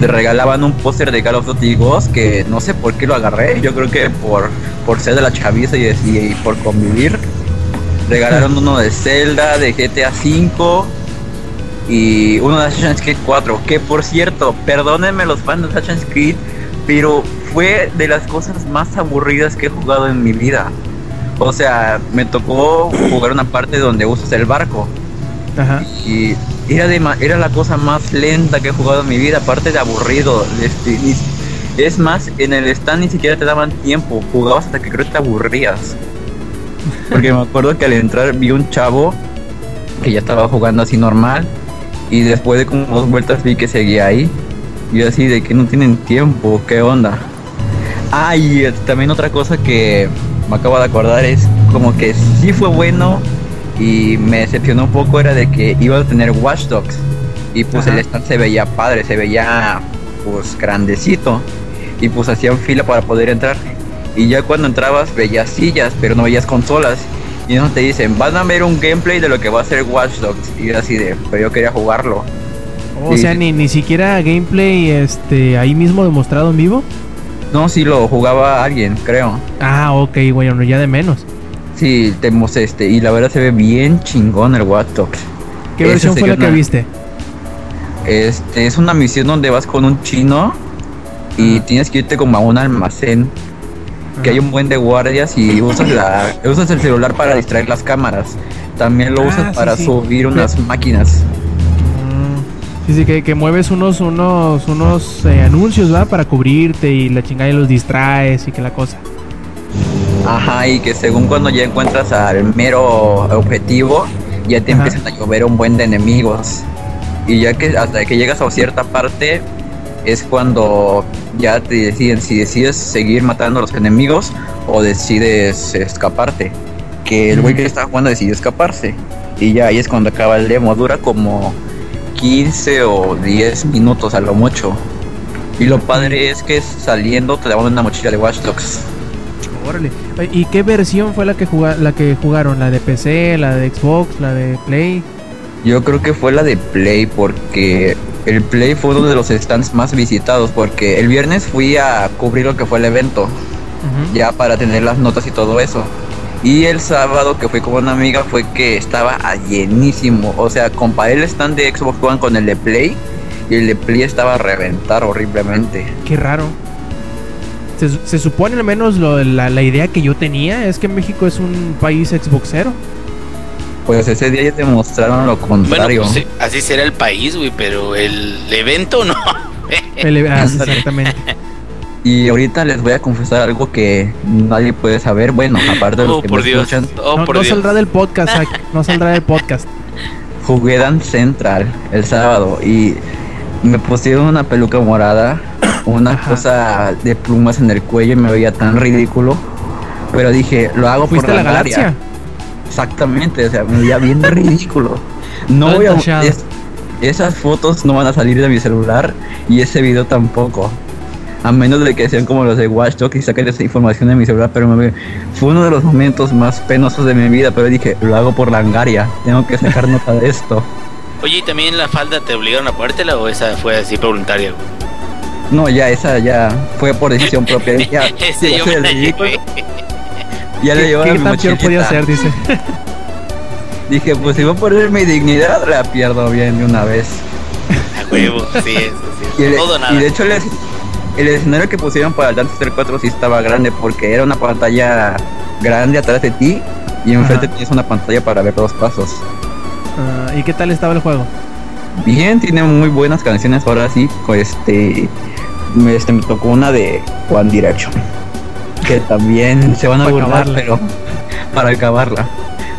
Te regalaban un póster de Call of Duty Ghost que no sé por qué lo agarré. Yo creo que por, por ser de la chaviza y, y por convivir. Regalaron uno de Zelda, de GTA V y uno de Assassin's Creed 4. Que por cierto, perdónenme los fans de Assassin's Creed, pero fue de las cosas más aburridas que he jugado en mi vida. O sea, me tocó jugar una parte donde usas el barco Ajá. y era, era la cosa más lenta que he jugado en mi vida, aparte de aburrido. este, es más, en el stand ni siquiera te daban tiempo, jugabas hasta que creo que te aburrías. Porque me acuerdo que al entrar vi un chavo que ya estaba jugando así normal y después de como dos vueltas vi que seguía ahí. Y así de que no tienen tiempo, ¿qué onda? Ah, y también otra cosa que me acabo de acordar es como que sí fue bueno y me decepcionó un poco era de que iba a tener Watch Dogs. Y pues Ajá. el stand se veía padre, se veía pues grandecito. Y pues hacían fila para poder entrar. Y ya cuando entrabas veías sillas pero no veías consolas. Y no te dicen van a ver un gameplay de lo que va a ser Watch Dogs y era así de pero yo quería jugarlo O sea, ni, ni siquiera gameplay este ahí mismo demostrado en vivo. no si lo jugaba alguien creo. Ah, ok, bueno, ya de menos. Sí tenemos este y la verdad se ve bien chingón el Dogs ¿Qué versión fue la que viste? Este es una misión donde vas con un chino y tienes que irte como a un almacén que hay un buen de guardias y usas la usas el celular para distraer las cámaras. También lo Ah, usas sí, para sí. subir unas máquinas. Mm, Sí, sí, que, que mueves unos unos unos eh, anuncios, ¿va? Para cubrirte y la chingada y los distraes y que la cosa. Ajá, y que según cuando ya encuentras al mero objetivo, ya te Ajá. empiezan a llover un buen de enemigos. Y ya que hasta que llegas a cierta parte es cuando ya te deciden si decides seguir matando a los enemigos o decides escaparte. Que el güey que estaba jugando decidió escaparse. Y ya ahí es cuando acaba el demo. Dura como 15 o 10 minutos a lo mucho. Y lo padre es que saliendo te daban una mochila de Watch Dogs. Órale. ¿Y qué versión fue la que la que jugaron? ¿La de PC, la de Xbox, la de Play? Yo creo que fue la de Play porque el Play fue uno de los stands más visitados porque el viernes fui a cubrir lo que fue el evento ya para tener las notas y todo eso. Y el sábado que fui con una amiga fue que estaba llenísimo. O sea, comparé el stand de Xbox One con el de Play y el de Play estaba a reventar horriblemente. Qué raro. Se, su- se supone al menos lo- la, la idea que yo tenía es que México es un país Xboxero. Pues ese día ya te mostraron lo Bueno, contrario. pues, sí, así será el país, güey, pero el evento no. El- ah, exactamente. Y ahorita les voy a confesar algo que nadie puede saber. Bueno, aparte de los Oh, que por me Dios. escuchan. Oh, no por no Dios. saldrá del podcast, no saldrá del podcast. Jugué Dance Central el sábado y me pusieron una peluca morada, una Ajá. cosa de plumas en el cuello y me veía tan ridículo. Pero dije, lo hago por ¿Fuiste a la galaxia? Exactamente, o sea, me veía bien ridículo. No voy a, es- esas fotos no van a salir de mi celular y ese video tampoco. A menos de que sean como los de Watch Dogs y saquen esa información de mi celular, pero me, fue uno de los momentos más penosos de mi vida, pero dije, lo hago por la angaria, tengo que sacar nota de esto. Oye, ¿y también la falda te obligaron a ponértela o esa fue así voluntaria? güey? No, ya esa ya fue por decisión propia. Ya, ya yo me llevé. ya le ¿Qué, llevaba mi podía ser? Dice. Dije, pues si voy a poner mi dignidad, la pierdo bien de una vez. A huevo, sí, eso sí. Y, el- Todo nada. y de hecho el, el escenario que pusieron para el Dance Center 4 sí estaba grande porque era una pantalla grande atrás de ti y enfrente Ajá. tienes una pantalla para ver los pasos. Ah, ¿Y qué tal estaba el juego? Bien, tiene muy buenas canciones ahora sí. pues, Este me, este, me tocó una de One Direction. Que también se van a Para burlar, acabarla. pero para acabarla.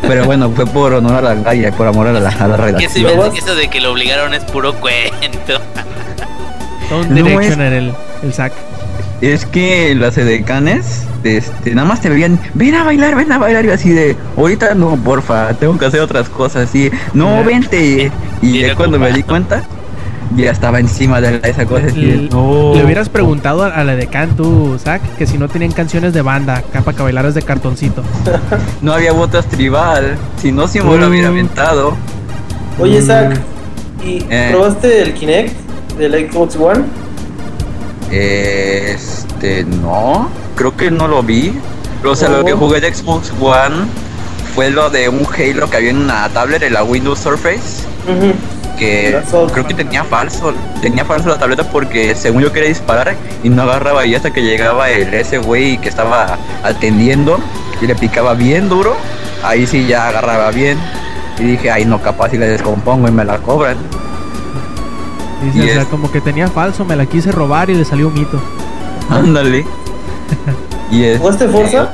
Pero bueno, fue por honor a la galla y por amor a la, a la Que eso de que lo obligaron es puro cuento. Todo No Direction era el, el sac. Es que las edecanes, este, nada más te veían, ven a bailar, ven a bailar, y así de, ahorita no, porfa, tengo que hacer otras cosas, y no, vente. Y cuando me di cuenta, ya estaba encima de la- esa cosa, Le, no. le hubieras preguntado a, a la de Can tú, Zack, que si no tenían canciones de banda, capa que bailaras de cartoncito. No había botas tribal, si no, si me lo hubiera Mm. aventado. Oye, Mm. Zach, ¿y Eh. probaste el Kinect del Xbox One? Este, no, creo que no lo vi. O sea, lo Oh. que jugué de Xbox One fue lo de un Halo que había en una tablet en la Windows Surface. Que creo que tenía falso, tenía falso la tableta porque según yo quería disparar y no agarraba y hasta que llegaba el ese güey que estaba atendiendo y le picaba bien duro, ahí sí ya agarraba bien y dije, ay no, capaz si le descompongo y me la cobran. Dice, Y o sea, es- como que tenía falso, me la quise robar y le salió un mito. Ándale. y es, ¿Jugaste Forza?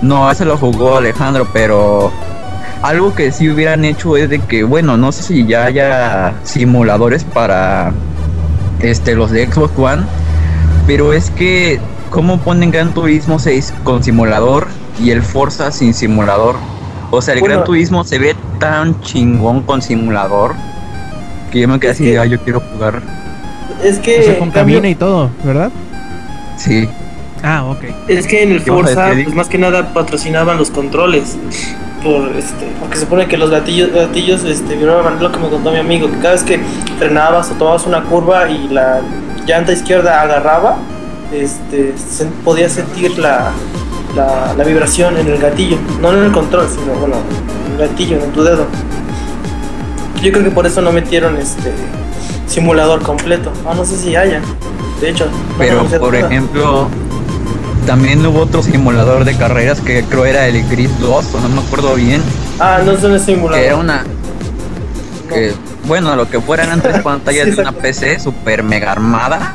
No, ese lo jugó Alejandro, pero algo que sí hubieran hecho es de que, bueno, no sé si ya haya simuladores para este los de Xbox One, pero es que cómo ponen Gran Turismo 6 con simulador y el Forza sin simulador. O sea, el Bueno. Gran Turismo se ve tan chingón con simulador que yo me quedé así, que- de, "Ay, yo quiero jugar. Es que. o sea, con cambio- cabina y todo, ¿verdad? Sí. Ah, ok. Es que en el ¿Qué vas a Forza, pues más que nada patrocinaban los controles. Por este, porque se supone que los gatillos, gatillos este, lo que me contó mi amigo, que cada vez que frenabas o tomabas una curva y la llanta izquierda agarraba, este, se, podías sentir la, la, la vibración en el gatillo, no en el control, sino bueno, en el gatillo, en tu dedo. Yo creo que por eso no metieron este simulador completo. Ah, no sé si haya. De hecho, no Pero por ejemplo, también hubo otro simulador de carreras que creo era el Grid 2, o no me acuerdo bien, Ah, no es un simulador. que era una que, bueno, lo que fuera eran tres pantallas Sí, de una. PC super mega armada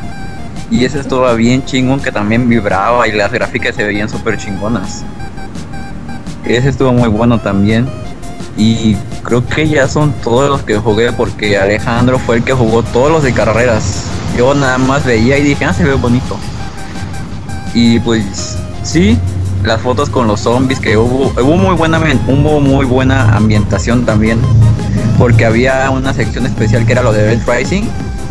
y ese estuvo bien chingón que también vibraba y las gráficas se veían súper chingonas. Ese estuvo muy bueno también. Y creo que ya son todos los que jugué porque Alejandro fue el que jugó todos los de carreras. Yo nada más veía y dije, ah, se ve bonito. Y pues sí, las fotos con los zombies que hubo, hubo muy buena hubo muy buena ambientación también. Porque había una sección especial que era lo de Dead Rising.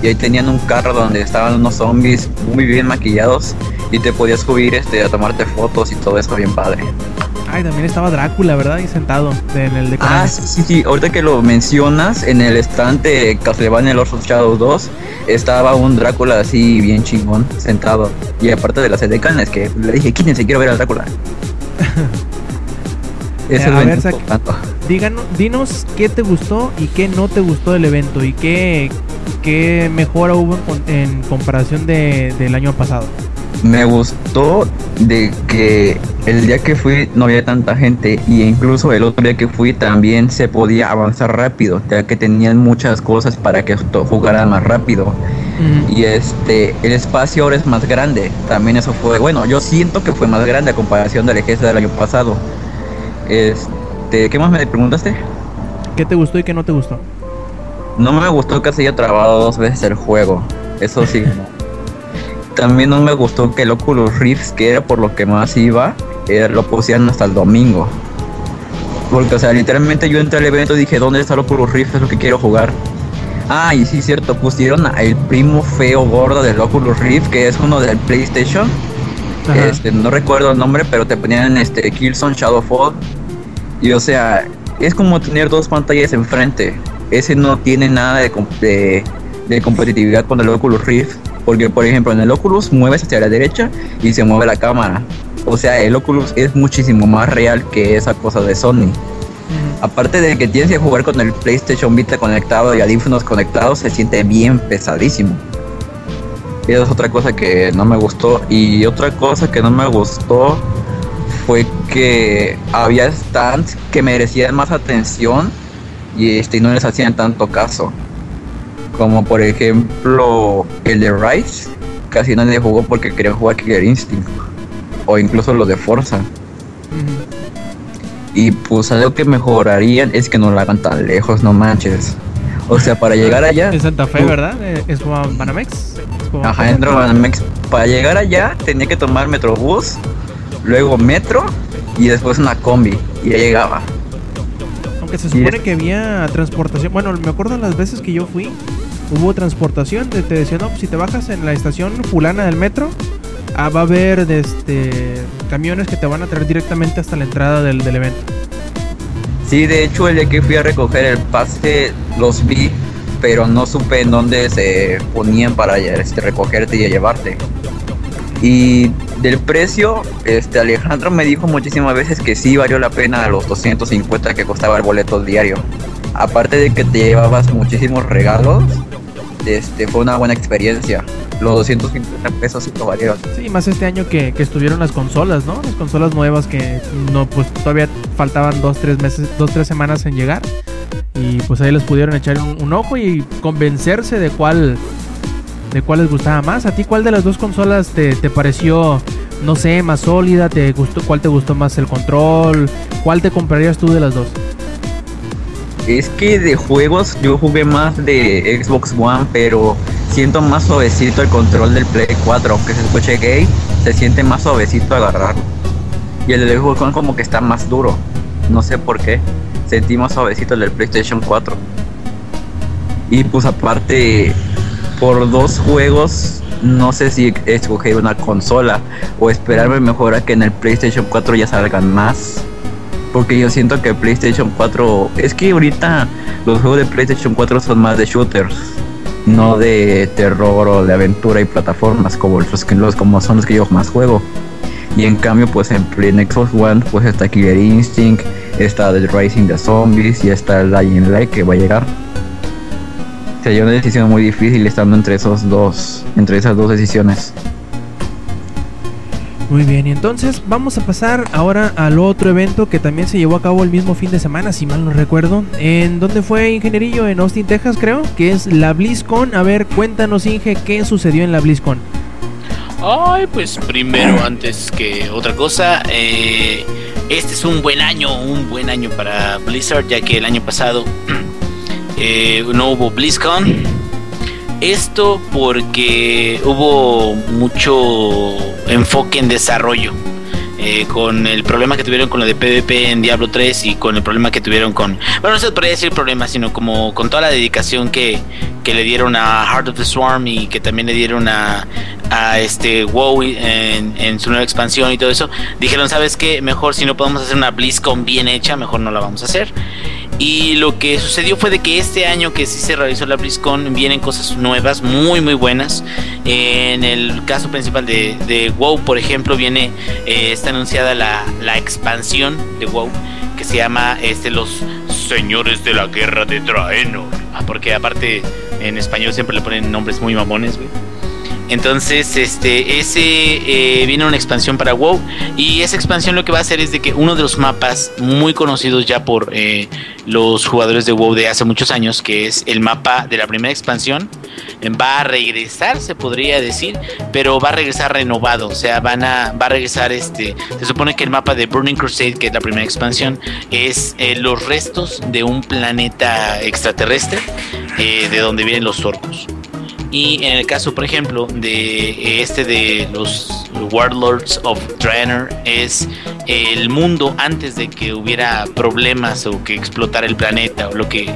Y ahí tenían un carro donde estaban unos zombies muy bien maquillados. Y te podías subir este, a tomarte fotos y todo eso bien padre. Ay, también estaba Drácula, ¿verdad? Ahí sentado en el de Ah, Konami. sí, sí, sí. Ahorita que lo mencionas, en el estante Castlevania Lords of Shadow 2 estaba un Drácula así bien chingón, sentado. Y aparte de las edecanes, que le dije, quítense, quiero ver al Drácula. Eh, Ese a ver. Díganos, dinos qué te gustó y qué no te gustó del evento y qué, qué mejora hubo en, en comparación de, del año pasado. Me gustó de que el día que fui no había tanta gente y incluso el otro día que fui también se podía avanzar rápido, ya que tenían muchas cosas para que jugaran más rápido. Y este, el espacio ahora es más grande. También eso fue, bueno, yo siento que fue más grande a comparación de la EGS del año pasado. Este, ¿qué más me preguntaste? ¿Qué te gustó y qué no te gustó? No me gustó que se haya trabado dos veces el juego. Eso sí. También no me gustó que el Oculus Rift, que era por lo que más iba, eh, lo pusieran hasta el domingo. Porque, o sea, literalmente yo entré al evento y dije, ¿dónde está el Oculus Rift? Es lo que quiero jugar. Ah, y sí, cierto, pusieron el primo feo gordo del Oculus Rift, que es uno del PlayStation. Ajá. Este, no recuerdo el nombre, pero te ponían este Killzone Shadowfall. Y o sea, es como tener dos pantallas enfrente. Ese no tiene nada de, de, de competitividad con el Oculus Rift. Porque, por ejemplo, en el Oculus mueves hacia la derecha y se mueve la cámara. O sea, el Oculus es muchísimo más real que esa cosa de Sony. Aparte de que tienes que jugar con el PlayStation Vita conectado y audífonos conectados, se siente bien pesadísimo. Y esa es otra cosa que no me gustó. Y otra cosa que no me gustó fue que había stands que merecían más atención y este, no les hacían tanto caso. Como por ejemplo el de Rise, casi nadie jugó porque querían jugar Killer Instinct. O incluso los de Forza. Y pues algo que mejorarían es que no lo hagan tan lejos, no manches. O sea, para llegar allá. En Santa Fe, ¿verdad? Es Banamex. Ajá, en Banamex. Para llegar allá tenía que tomar Metrobús, luego metro y después una combi. Y ya llegaba. Aunque se supone que había transportación. Bueno, me acuerdo las veces que yo fui, hubo transportación. Te, te decían, no, pues si te bajas en la estación fulana del metro, ah, va a haber este, camiones que te van a traer directamente hasta la entrada del, del evento. Sí, de hecho el día que fui a recoger el pase los vi, pero no supe en dónde se ponían para este, recogerte y llevarte. Y del precio, este Alejandro me dijo muchísimas veces que sí valió la pena los 250 que costaba el boleto diario. Aparte de que te llevabas muchísimos regalos, este fue una buena experiencia. Los 250 pesos sí lo valieron. Sí, más este año que, que estuvieron las consolas, ¿no? Las consolas nuevas que no, pues todavía faltaban dos, tres meses, dos, tres semanas en llegar. Y pues ahí les pudieron echar un, un ojo y convencerse de cuál, de cuál les gustaba más. ¿A ti cuál de las dos consolas te, te pareció, no sé, más sólida? ¿Te gustó, ¿Cuál te gustó más el control? ¿Cuál te comprarías tú de las dos? Es que de juegos yo jugué más de Xbox One, pero siento más suavecito el control del Play 4, aunque se escuche gay, se siente más suavecito agarrarlo. Y el de Xbox One como que está más duro, no sé por qué, sentí más suavecito el del PlayStation 4. Y pues aparte, por dos juegos, no sé si escoger una consola o esperarme mejor a que en el PlayStation 4 ya salgan más. Porque yo siento que PlayStation 4. Es que ahorita los juegos de PlayStation 4 son más de shooters. No de terror o de aventura y plataformas como los los como son los que yo más juego. Y en cambio, pues en, en Xbox One, pues está Killer Instinct, está The Rising the Zombies y está el Light que va a llegar. Sería una decisión muy difícil estando entre esos dos, entre esas dos decisiones. Muy bien, y entonces vamos a pasar ahora al otro evento que también se llevó a cabo el mismo fin de semana, si mal no recuerdo. ¿En dónde fue Ingenierillo? En Austin, Texas, creo, que es la BlizzCon. A ver, cuéntanos, Inge, ¿qué sucedió en la BlizzCon? Ay, pues primero, antes que otra cosa, eh, este es un buen año, un buen año para Blizzard, ya que el año pasado eh, no hubo BlizzCon. Esto porque hubo mucho enfoque en desarrollo. eh, con el problema que tuvieron con lo de PvP en Diablo 3 y con el problema que tuvieron con. Bueno, no se podría decir problema, sino como con toda la dedicación que, que le dieron a Heart of the Swarm y que también le dieron a, a este WoW en, en su nueva expansión y todo eso. Dijeron, ¿sabes qué? Mejor si no podemos hacer una BlizzCon bien hecha, mejor no la vamos a hacer. Y lo que sucedió fue de que este año que sí se realizó la BlizzCon vienen cosas nuevas, muy muy buenas. En el caso principal de, de WoW, por ejemplo, viene eh, está anunciada la, la expansión de WoW que se llama este los Señores de la Guerra de Draenor. Ah, porque aparte en español siempre le ponen nombres muy mamones, güey. Entonces, este, ese eh, viene una expansión para WoW y esa expansión lo que va a hacer es de que uno de los mapas muy conocidos ya por eh, los jugadores de WoW de hace muchos años, que es el mapa de la primera expansión, va a regresar, se podría decir, pero va a regresar renovado, o sea, van a, va a regresar este, se supone que el mapa de Burning Crusade, que es la primera expansión, es eh, los restos de un planeta extraterrestre eh, de donde vienen los orcos. Y en el caso, por ejemplo, de este de los Warlords of Draenor, es el mundo antes de que hubiera problemas o que explotara el planeta o lo que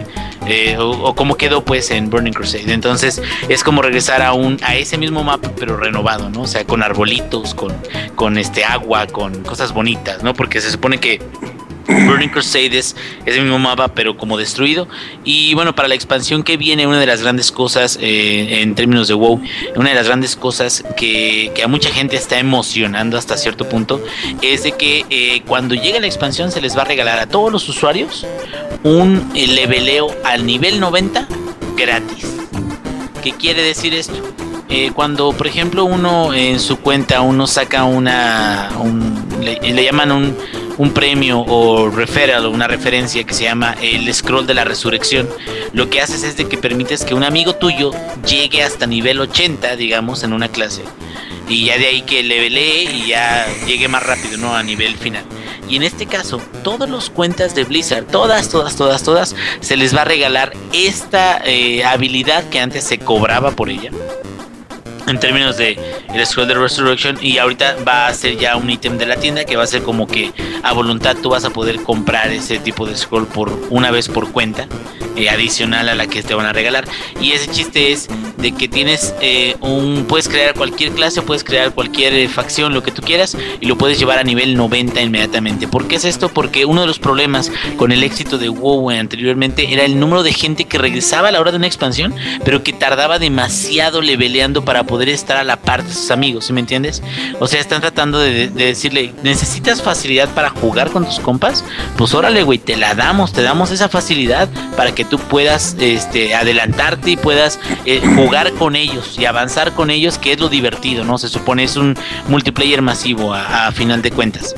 eh, o, o cómo quedó pues en Burning Crusade. Entonces es como regresar a un a ese mismo mapa pero renovado, ¿no? O sea, con arbolitos, con, con este agua, con cosas bonitas, ¿no? Porque se supone que Burning Crusade es el mismo mapa, pero como destruido. Y bueno, para la expansión que viene, una de las grandes cosas eh, en términos de WoW, una de las grandes cosas que, que a mucha gente está emocionando hasta cierto punto, es de que eh, cuando llegue la expansión se les va a regalar a todos los usuarios un eh, leveleo al nivel 90 gratis. ¿Qué quiere decir esto? Cuando, por ejemplo, uno en su cuenta, uno saca una, un- le, le llaman un, un premio o referral o una referencia que se llama el scroll de la resurrección, lo que haces es de que permites que un amigo tuyo llegue hasta nivel 80, digamos, en una clase. Y ya de ahí que levelee y ya llegue más rápido, ¿no? A nivel final. Y en este caso, todas las cuentas de Blizzard, todas, todas, todas, todas, se les va a regalar esta eh, habilidad que antes se cobraba por ella en términos de el scroll de resurrection y ahorita va a ser ya un ítem de la tienda que va a ser como que a voluntad tú vas a poder comprar ese tipo de scroll por una vez por cuenta eh, adicional a la que te van a regalar y ese chiste es de que tienes eh, un puedes crear cualquier clase puedes crear cualquier eh, facción lo que tú quieras y lo puedes llevar a nivel 90 inmediatamente ¿por qué es esto? porque uno de los problemas con el éxito de WoW anteriormente era el número de gente que regresaba a la hora de una expansión pero que tardaba demasiado leveleando para poder estar a la par de sus amigos, ¿sí me entiendes? O sea, están tratando de, de decirle, ¿necesitas facilidad para jugar con tus compas? Pues órale, güey, te la damos, te damos esa facilidad para que tú puedas este, adelantarte y puedas eh, jugar con ellos y avanzar con ellos, que es lo divertido, ¿no? Se supone es un multiplayer masivo a final de cuentas.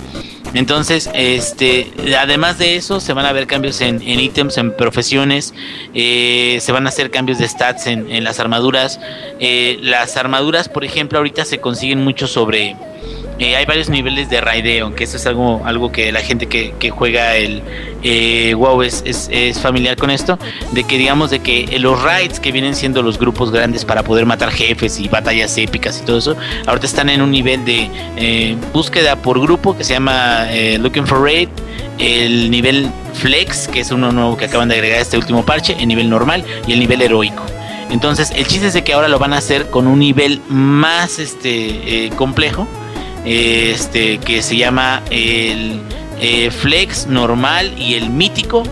Entonces, este, además de eso, se van a ver cambios en, en ítems, en profesiones, eh, se van a hacer cambios de stats en, en las armaduras. Eh, las armaduras, por ejemplo, ahorita se consiguen mucho sobre... eh, hay varios niveles de raideo, que eso es algo, algo que la gente que, juega el eh, WoW es, familiar con esto, de que digamos de que los raids que vienen siendo los grupos grandes para poder matar jefes y batallas épicas y todo eso, ahorita están en un nivel de eh, búsqueda por grupo que se llama Looking for Raid, el nivel Flex, que es uno nuevo que acaban de agregar este último parche, el nivel normal y el nivel heroico. Entonces, el chiste es de que ahora lo van a hacer con un nivel más este complejo, este que se llama el eh, flex normal y el mítico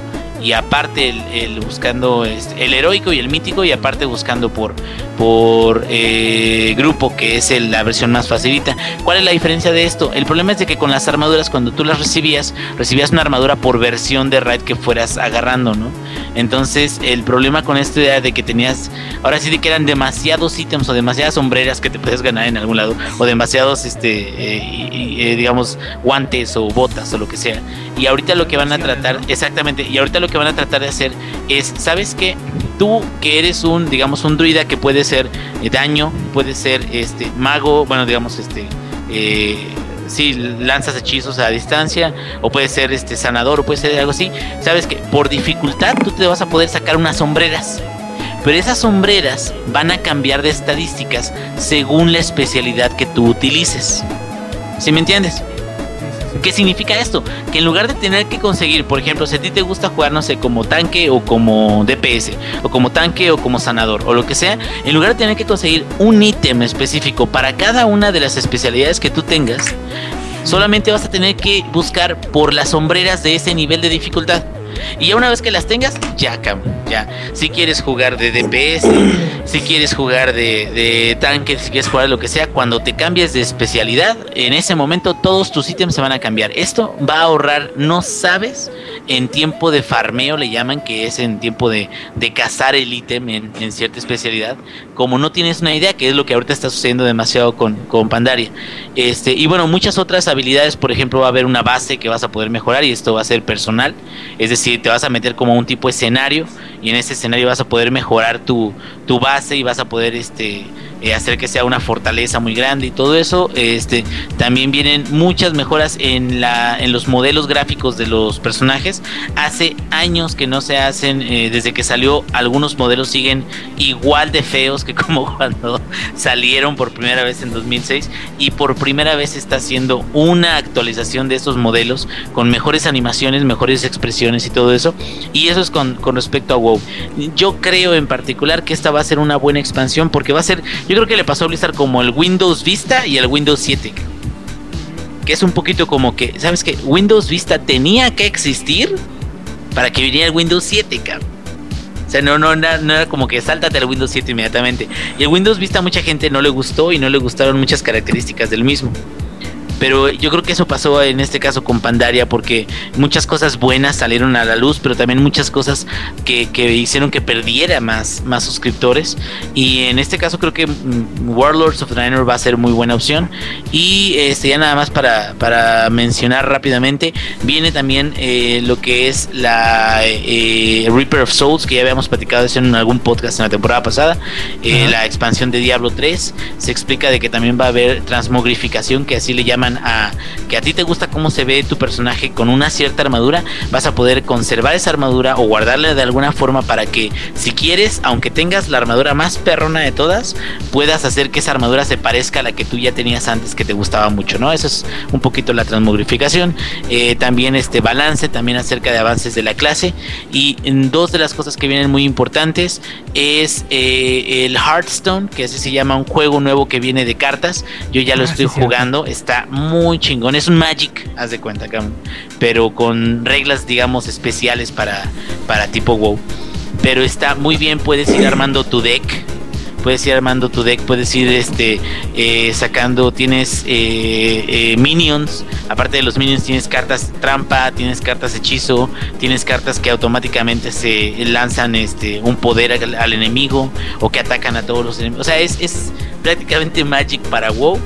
y aparte el, el buscando este, el heroico y el mítico y aparte buscando por por eh, grupo que es el- la versión más facilita ¿cuál es la diferencia de esto? el problema es de que con las armaduras cuando tú las recibías recibías una armadura por versión de raid que fueras agarrando ¿no? entonces el problema con esto era de que tenías ahora sí de que eran demasiados ítems o demasiadas sombreras que te puedes ganar en algún lado o demasiados este eh, eh, digamos guantes o botas o lo que sea y ahorita lo que van a tratar exactamente y ahorita lo que van a tratar de hacer es sabes qué tú que eres un digamos un druida que puede ser eh, daño puede ser este mago bueno digamos este eh, si lanzas hechizos a distancia o puede ser este sanador o puede ser algo así sabes que por dificultad tú te vas a poder sacar unas sombreras. Pero esas sombreras van a cambiar de estadísticas según la especialidad que tú utilices. ¿sí me entiendes? ¿Qué significa esto? Que en lugar de tener que conseguir, por ejemplo, si a ti te gusta jugar, no sé, como tanque o como DPS, o como tanque o como sanador, o lo que sea, en lugar de tener que conseguir un ítem específico para cada una de las especialidades que tú tengas, solamente vas a tener que buscar por las sombreras de ese nivel de dificultad. Y ya una vez que las tengas, ya cabrón, ya. Si quieres jugar de DPS, si quieres jugar de, de tanque, si quieres jugar lo que sea, cuando te cambies de especialidad, en ese momento todos tus ítems se van a cambiar. Esto va a ahorrar, no sabes, en tiempo de farmeo le llaman, que es en tiempo de, de cazar el ítem en, en cierta especialidad. Como no tienes una idea, que es lo que ahorita está sucediendo demasiado con, con Pandaria. Este, y bueno, muchas otras habilidades, por ejemplo, va a haber una base que vas a poder mejorar y esto va a ser personal. Es decir, te vas a meter como un tipo de escenario y en ese escenario vas a poder mejorar tu, tu base y vas a poder este eh, hacer que sea una fortaleza muy grande y todo eso. Este también vienen muchas mejoras en la en los modelos gráficos de los personajes. Hace años que no se hacen, eh, desde que salió, algunos modelos siguen igual de feos que como cuando salieron por primera vez en 2006 y por primera vez está haciendo una actualización de estos modelos con mejores animaciones, mejores expresiones y todo eso. Y eso es con respecto a WoW. Yo creo en particular que esta va a ser una buena expansión porque va a ser, yo creo que le pasó a Blizzard como el Windows Vista y el Windows 7 que es un poquito como que, ¿sabes qué? Windows Vista tenía que existir para que viniera el Windows 7, cabrón. O sea, no, no, no, no era como que sáltate al Windows 7 inmediatamente. Y el Windows Vista a mucha gente no le gustó y no le gustaron muchas características del mismo. Pero yo creo que eso pasó en este caso con Pandaria porque muchas cosas buenas salieron a la luz, pero también muchas cosas que, que hicieron que perdiera más, más suscriptores. Y en este caso creo que mm, Warlords of Draenor va a ser muy buena opción. Y este, ya nada más para, para mencionar rápidamente, viene también eh, lo que es la eh, Reaper of Souls, que ya habíamos platicado eso en algún podcast en la temporada pasada. Eh, la expansión de Diablo 3 se explica de que también va a haber transmogrificación, que así le llaman a que a ti te gusta cómo se ve tu personaje con una cierta armadura, vas a poder conservar esa armadura o guardarla de alguna forma para que si quieres, aunque tengas la armadura más perrona de todas, puedas hacer que esa armadura se parezca a la que tú ya tenías antes que te gustaba mucho, ¿no? Eso es un poquito la transmogrificación. Eh, también este balance, también acerca de avances de la clase. Y en dos de las cosas que vienen muy importantes es eh, el Hearthstone, que así se llama un juego nuevo que viene de cartas. Yo ya lo Ah, estoy sí, jugando, está muy chingón. Es un Magic, haz de cuenta. Pero con reglas, digamos, especiales para, para tipo WoW. Pero está muy bien, puedes ir armando tu deck. Puedes ir armando tu deck, puedes ir este eh, sacando, tienes eh, eh, minions, aparte de los minions tienes cartas trampa, tienes cartas hechizo, tienes cartas que automáticamente se lanzan este un poder al, al enemigo o que atacan a todos los enemigos. O sea, es, es prácticamente Magic para WoW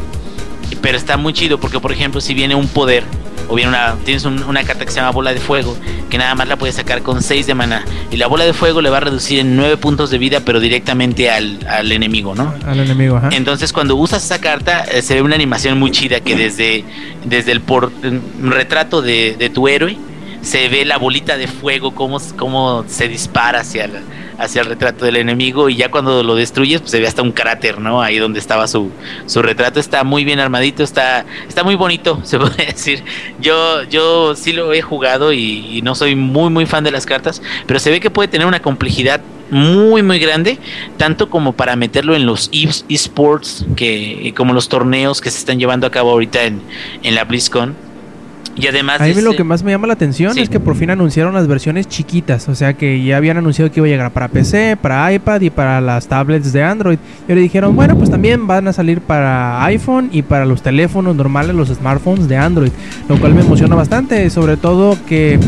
pero está muy chido porque por ejemplo si viene un poder o viene una tienes un- una carta que se llama bola de fuego que nada más la puedes sacar con 6 de mana y la bola de fuego le va a reducir en 9 puntos de vida pero directamente al, al enemigo no Al enemigo, ajá. entonces cuando usas esa carta eh, se ve una animación muy chida que desde desde el por, mm, retrato de, de tu héroe se ve la bolita de fuego cómo, cómo se dispara hacia el, hacia el retrato del enemigo y ya cuando lo destruyes pues se ve hasta un cráter, ¿no? Ahí donde estaba su, su retrato está muy bien armadito, está está muy bonito, se puede decir. Yo yo sí lo he jugado y, y no soy muy muy fan de las cartas, pero se ve que puede tener una complejidad muy muy grande tanto como para meterlo en los esports que como los torneos que se están llevando a cabo ahorita en, en la BlizzCon y además A mí de lo que más me llama la atención Sí. es que por fin anunciaron las versiones chiquitas, o sea que ya habían anunciado que iba a llegar para PC, para iPad y para las tablets de Android. Y ahora dijeron, bueno, pues también van a salir para iPhone y para los teléfonos normales, los smartphones de Android, lo cual me emociona bastante, sobre todo que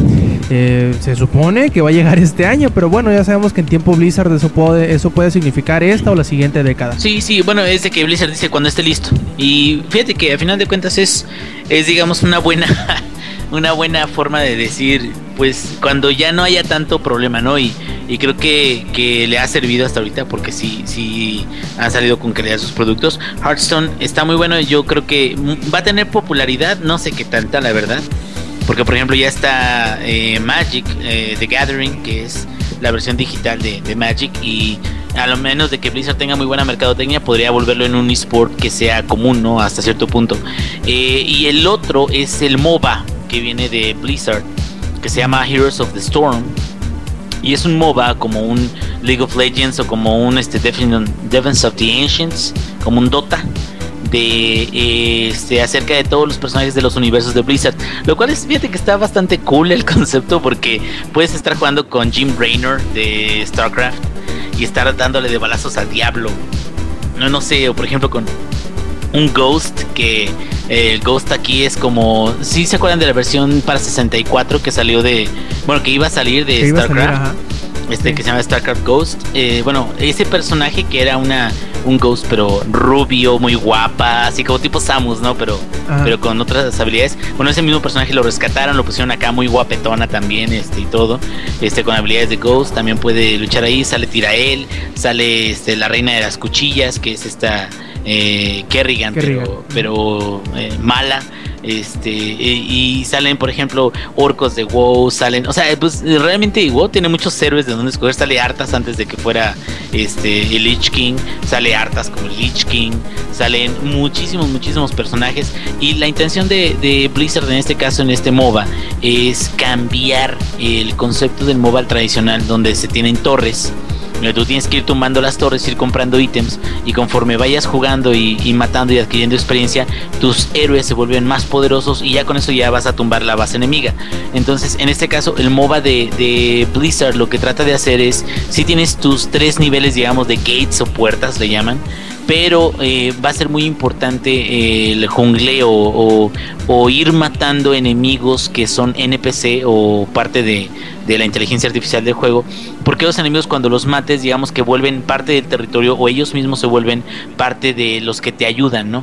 eh, se supone que va a llegar este año, pero bueno, ya sabemos que en tiempo Blizzard eso puede, eso puede significar esta o la siguiente década. Sí, sí, bueno, es de que Blizzard dice cuando esté listo. Y fíjate que a final de cuentas es, es digamos, una buena, una buena forma de decir, pues, cuando ya no haya tanto problema, ¿no? Y, y creo que, que le ha servido hasta ahorita porque sí, sí han salido con calidad sus productos. Hearthstone está muy bueno, yo creo que va a tener popularidad, no sé qué tanta, la verdad. Porque, por ejemplo, ya está eh, Magic, eh, The Gathering, que es la versión digital de, Magic. Y a lo menos de que Blizzard tenga muy buena mercadotecnia, podría volverlo en un esport que sea común, ¿no? Hasta cierto punto. Eh, y el otro es el MOBA, que viene de Blizzard, que se llama Heroes of the Storm. Y es un MOBA como un League of Legends o como un este, Defense of the Ancients, como un Dota de este acerca de todos los personajes de los universos de Blizzard, lo cual es fíjate que está bastante cool el concepto porque puedes estar jugando con Jim Raynor de StarCraft y estar dándole de balazos al diablo. No no sé, o por ejemplo con un Ghost que eh, el Ghost aquí es como si se acuerdan de la versión para 64 que salió de bueno, que iba a salir de Que a StarCraft. Este que se llama StarCraft Ghost. Eh, bueno, ese personaje que era una un Ghost pero rubio, muy guapa, así como tipo Samus, ¿no? Pero Ajá. pero con otras habilidades. Bueno, ese mismo personaje lo rescataron, lo pusieron acá muy guapetona también, este y todo, este con habilidades de Ghost, también puede luchar ahí, sale Tirael, sale este la reina de las cuchillas, que es esta eh, Kerrigan, Kerrigan. pero pero eh, mala. Este, y, salen, por ejemplo, orcos de WoW, salen, o sea, pues realmente WoW tiene muchos héroes de donde escoger. Sale Arthas antes de que fuera este el Lich King, sale Arthas como el Lich King, salen muchísimos, muchísimos personajes. Y la intención de, de Blizzard en este caso, en este MOBA, es cambiar el concepto del MOBA tradicional, donde se tienen torres Tú tienes que ir tumbando las torres, ir comprando ítems y conforme vayas jugando y, matando y adquiriendo experiencia, tus héroes se vuelven más poderosos y ya con eso ya vas a tumbar la base enemiga. Entonces, en este caso, el MOBA de, de Blizzard lo que trata de hacer es, si tienes tus tres niveles, digamos, de gates o puertas, le llaman, pero eh, va a ser muy importante eh, el jungleo o, ir matando enemigos que son NPC o parte de, de, la inteligencia artificial del juego, porque los enemigos cuando los mates, digamos que vuelven parte del territorio o ellos mismos se vuelven parte de los que te ayudan, ¿no?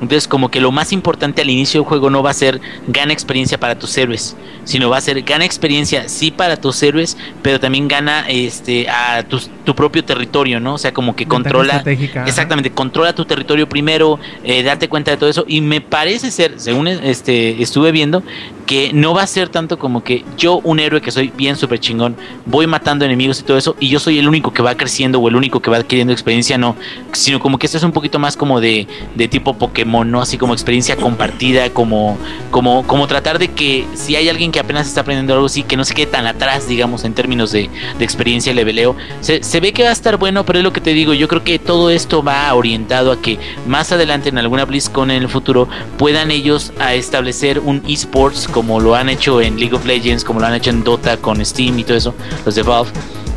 Entonces, como que lo más importante al inicio del juego no va a ser gana experiencia para tus héroes, sino va a ser gana experiencia sí para tus héroes, pero también gana este a tu, tu propio territorio, ¿no? O sea, como que controla exactamente, controla tu territorio primero, eh, date cuenta de todo eso y me parece ser, según este estuve viendo, que no va a ser tanto como que yo un héroe que soy bien súper chingón, voy matando enemigos y todo eso y yo soy el único que va creciendo o el único que va adquiriendo experiencia, no, sino como que esto es un poquito más como de, de tipo Pokémon ¿no? Así como experiencia compartida, como, como, como tratar de que si hay alguien que apenas está aprendiendo algo así, que no se quede tan atrás, digamos, en términos de, experiencia y leveleo. Se, se, ve que va a estar bueno, pero es lo que te digo, yo creo que todo esto va orientado a que más adelante en alguna BlizzCon en el futuro puedan ellos a establecer un esports lo han hecho en League of Legends, como lo han hecho en Dota con Steam y todo eso, los de Valve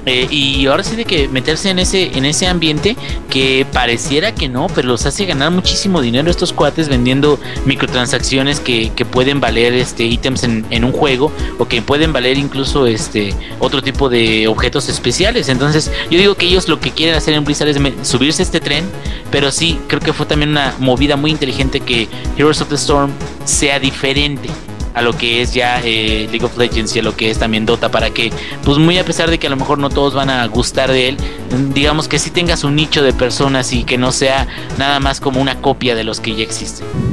eh, y ahora sí de que meterse en ese, en ese ambiente que pareciera que no, pero los hace ganar muchísimo dinero estos cuates vendiendo microtransacciones que, pueden valer este ítems en, un juego o que pueden valer incluso este otro tipo de objetos especiales. Entonces, yo digo que ellos lo que quieren hacer en Blizzard es subirse este tren, pero sí creo que fue también una movida muy inteligente que Heroes of the Storm sea diferente a lo que es ya eh, League of Legends y a lo que es también Dota para que pues muy a pesar de que a lo mejor no todos van a gustar de él digamos que sí tengas un nicho de personas y que no sea nada más como una copia de los que ya existen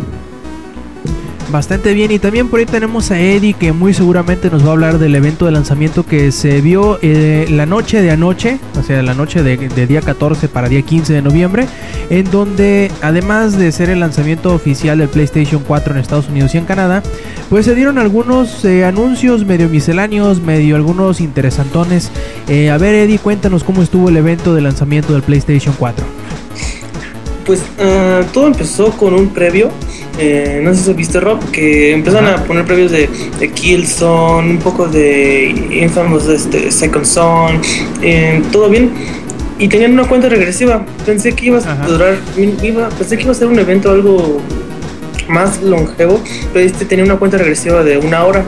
Bastante bien, y también por ahí tenemos a Eddie que muy seguramente nos va a hablar del evento de lanzamiento que se vio eh, la noche de anoche, o sea, la noche de, día 14 para día 15 de noviembre, en donde además de ser el lanzamiento oficial del PlayStation 4 en Estados Unidos y en Canadá, pues se dieron algunos eh, anuncios medio misceláneos, medio algunos interesantones. Eh, a ver, Eddie, cuéntanos cómo estuvo el evento de lanzamiento del PlayStation 4. Pues uh, todo empezó con un previo eh, no sé si viste Rob, que empezaron a poner previos de, de Killzone, un poco de Infamous este, Second Son, eh, todo bien. Y tenían una cuenta regresiva. Pensé que iba a durar, iba, pensé que iba a ser un evento algo más longevo, pero este tenía una cuenta regresiva de una hora.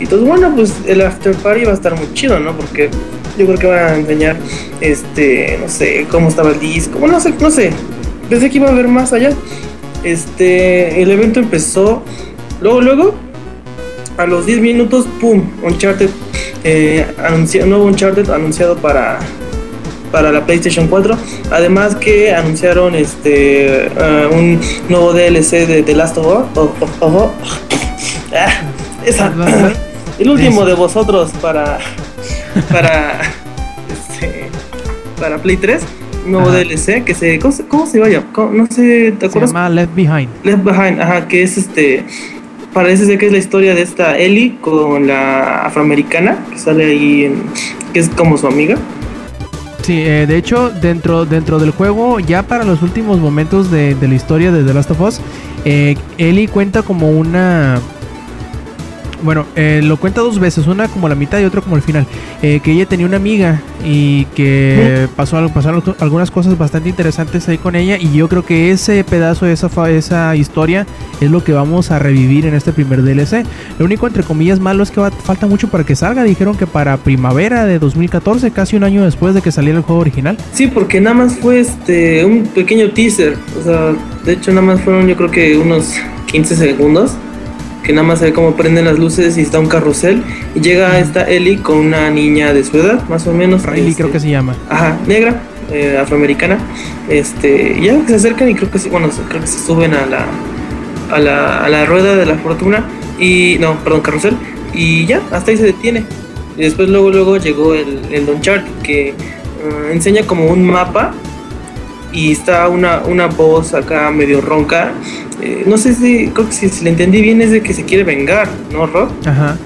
Y entonces, bueno, pues el after party va a estar muy chido, ¿no? Porque yo creo que van a enseñar, este, no sé, cómo estaba el disco, bueno, no sé, no sé. Pensé que iba a haber más allá. Este, el evento empezó, luego, luego, a los 10 minutos, ¡pum! Uncharted, eh, nuevo Uncharted anunciado para, para la PlayStation 4. Además que anunciaron este uh, un nuevo DLC de The Last of Us. Ah, esa, el último de vosotros para para este, para Play 3 nuevo DLC que se. ¿Cómo, se vaya? No sé, ¿te acuerdas? Se llama Left Behind. Left Behind, ajá, que es este. Parece ser que es la historia de esta Ellie con la afroamericana que sale ahí, en, que es como su amiga. Sí, eh, de hecho, dentro, dentro del juego, ya para los últimos momentos de, de la historia de The Last of Us, eh, Ellie cuenta como una bueno, eh, lo cuenta dos veces, una como la mitad y otra como el final. Eh, que ella tenía una amiga y que pasó, pasaron algunas cosas bastante interesantes ahí con ella. Y yo creo que ese pedazo, esa, esa historia es lo que vamos a revivir en este primer DLC. Lo único, entre comillas, malo es que falta mucho para que salga. Dijeron que para primavera de 2014, casi un año después de que saliera el juego original. Sí, porque nada más fue este un pequeño teaser. O sea, de hecho, nada más fueron, yo creo que unos 15 segundos que nada más se ve cómo prenden las luces y está un carrusel. Y llega esta Ellie con una niña de su edad, más o menos. Riley creo que se llama. Ajá, negra, eh, afroamericana. Este, ya se acercan y creo que sí, bueno, creo que se suben a la a la, a la rueda de la fortuna y no, perdón, carrusel y ya, hasta ahí se detiene. Y después luego luego llegó el, el Uncharted que ah, enseña como un mapa y está una, una voz acá medio ronca. Eh, no sé si, creo que si, si le entendí bien es de que se quiere vengar, ¿no, Rob? Ajá.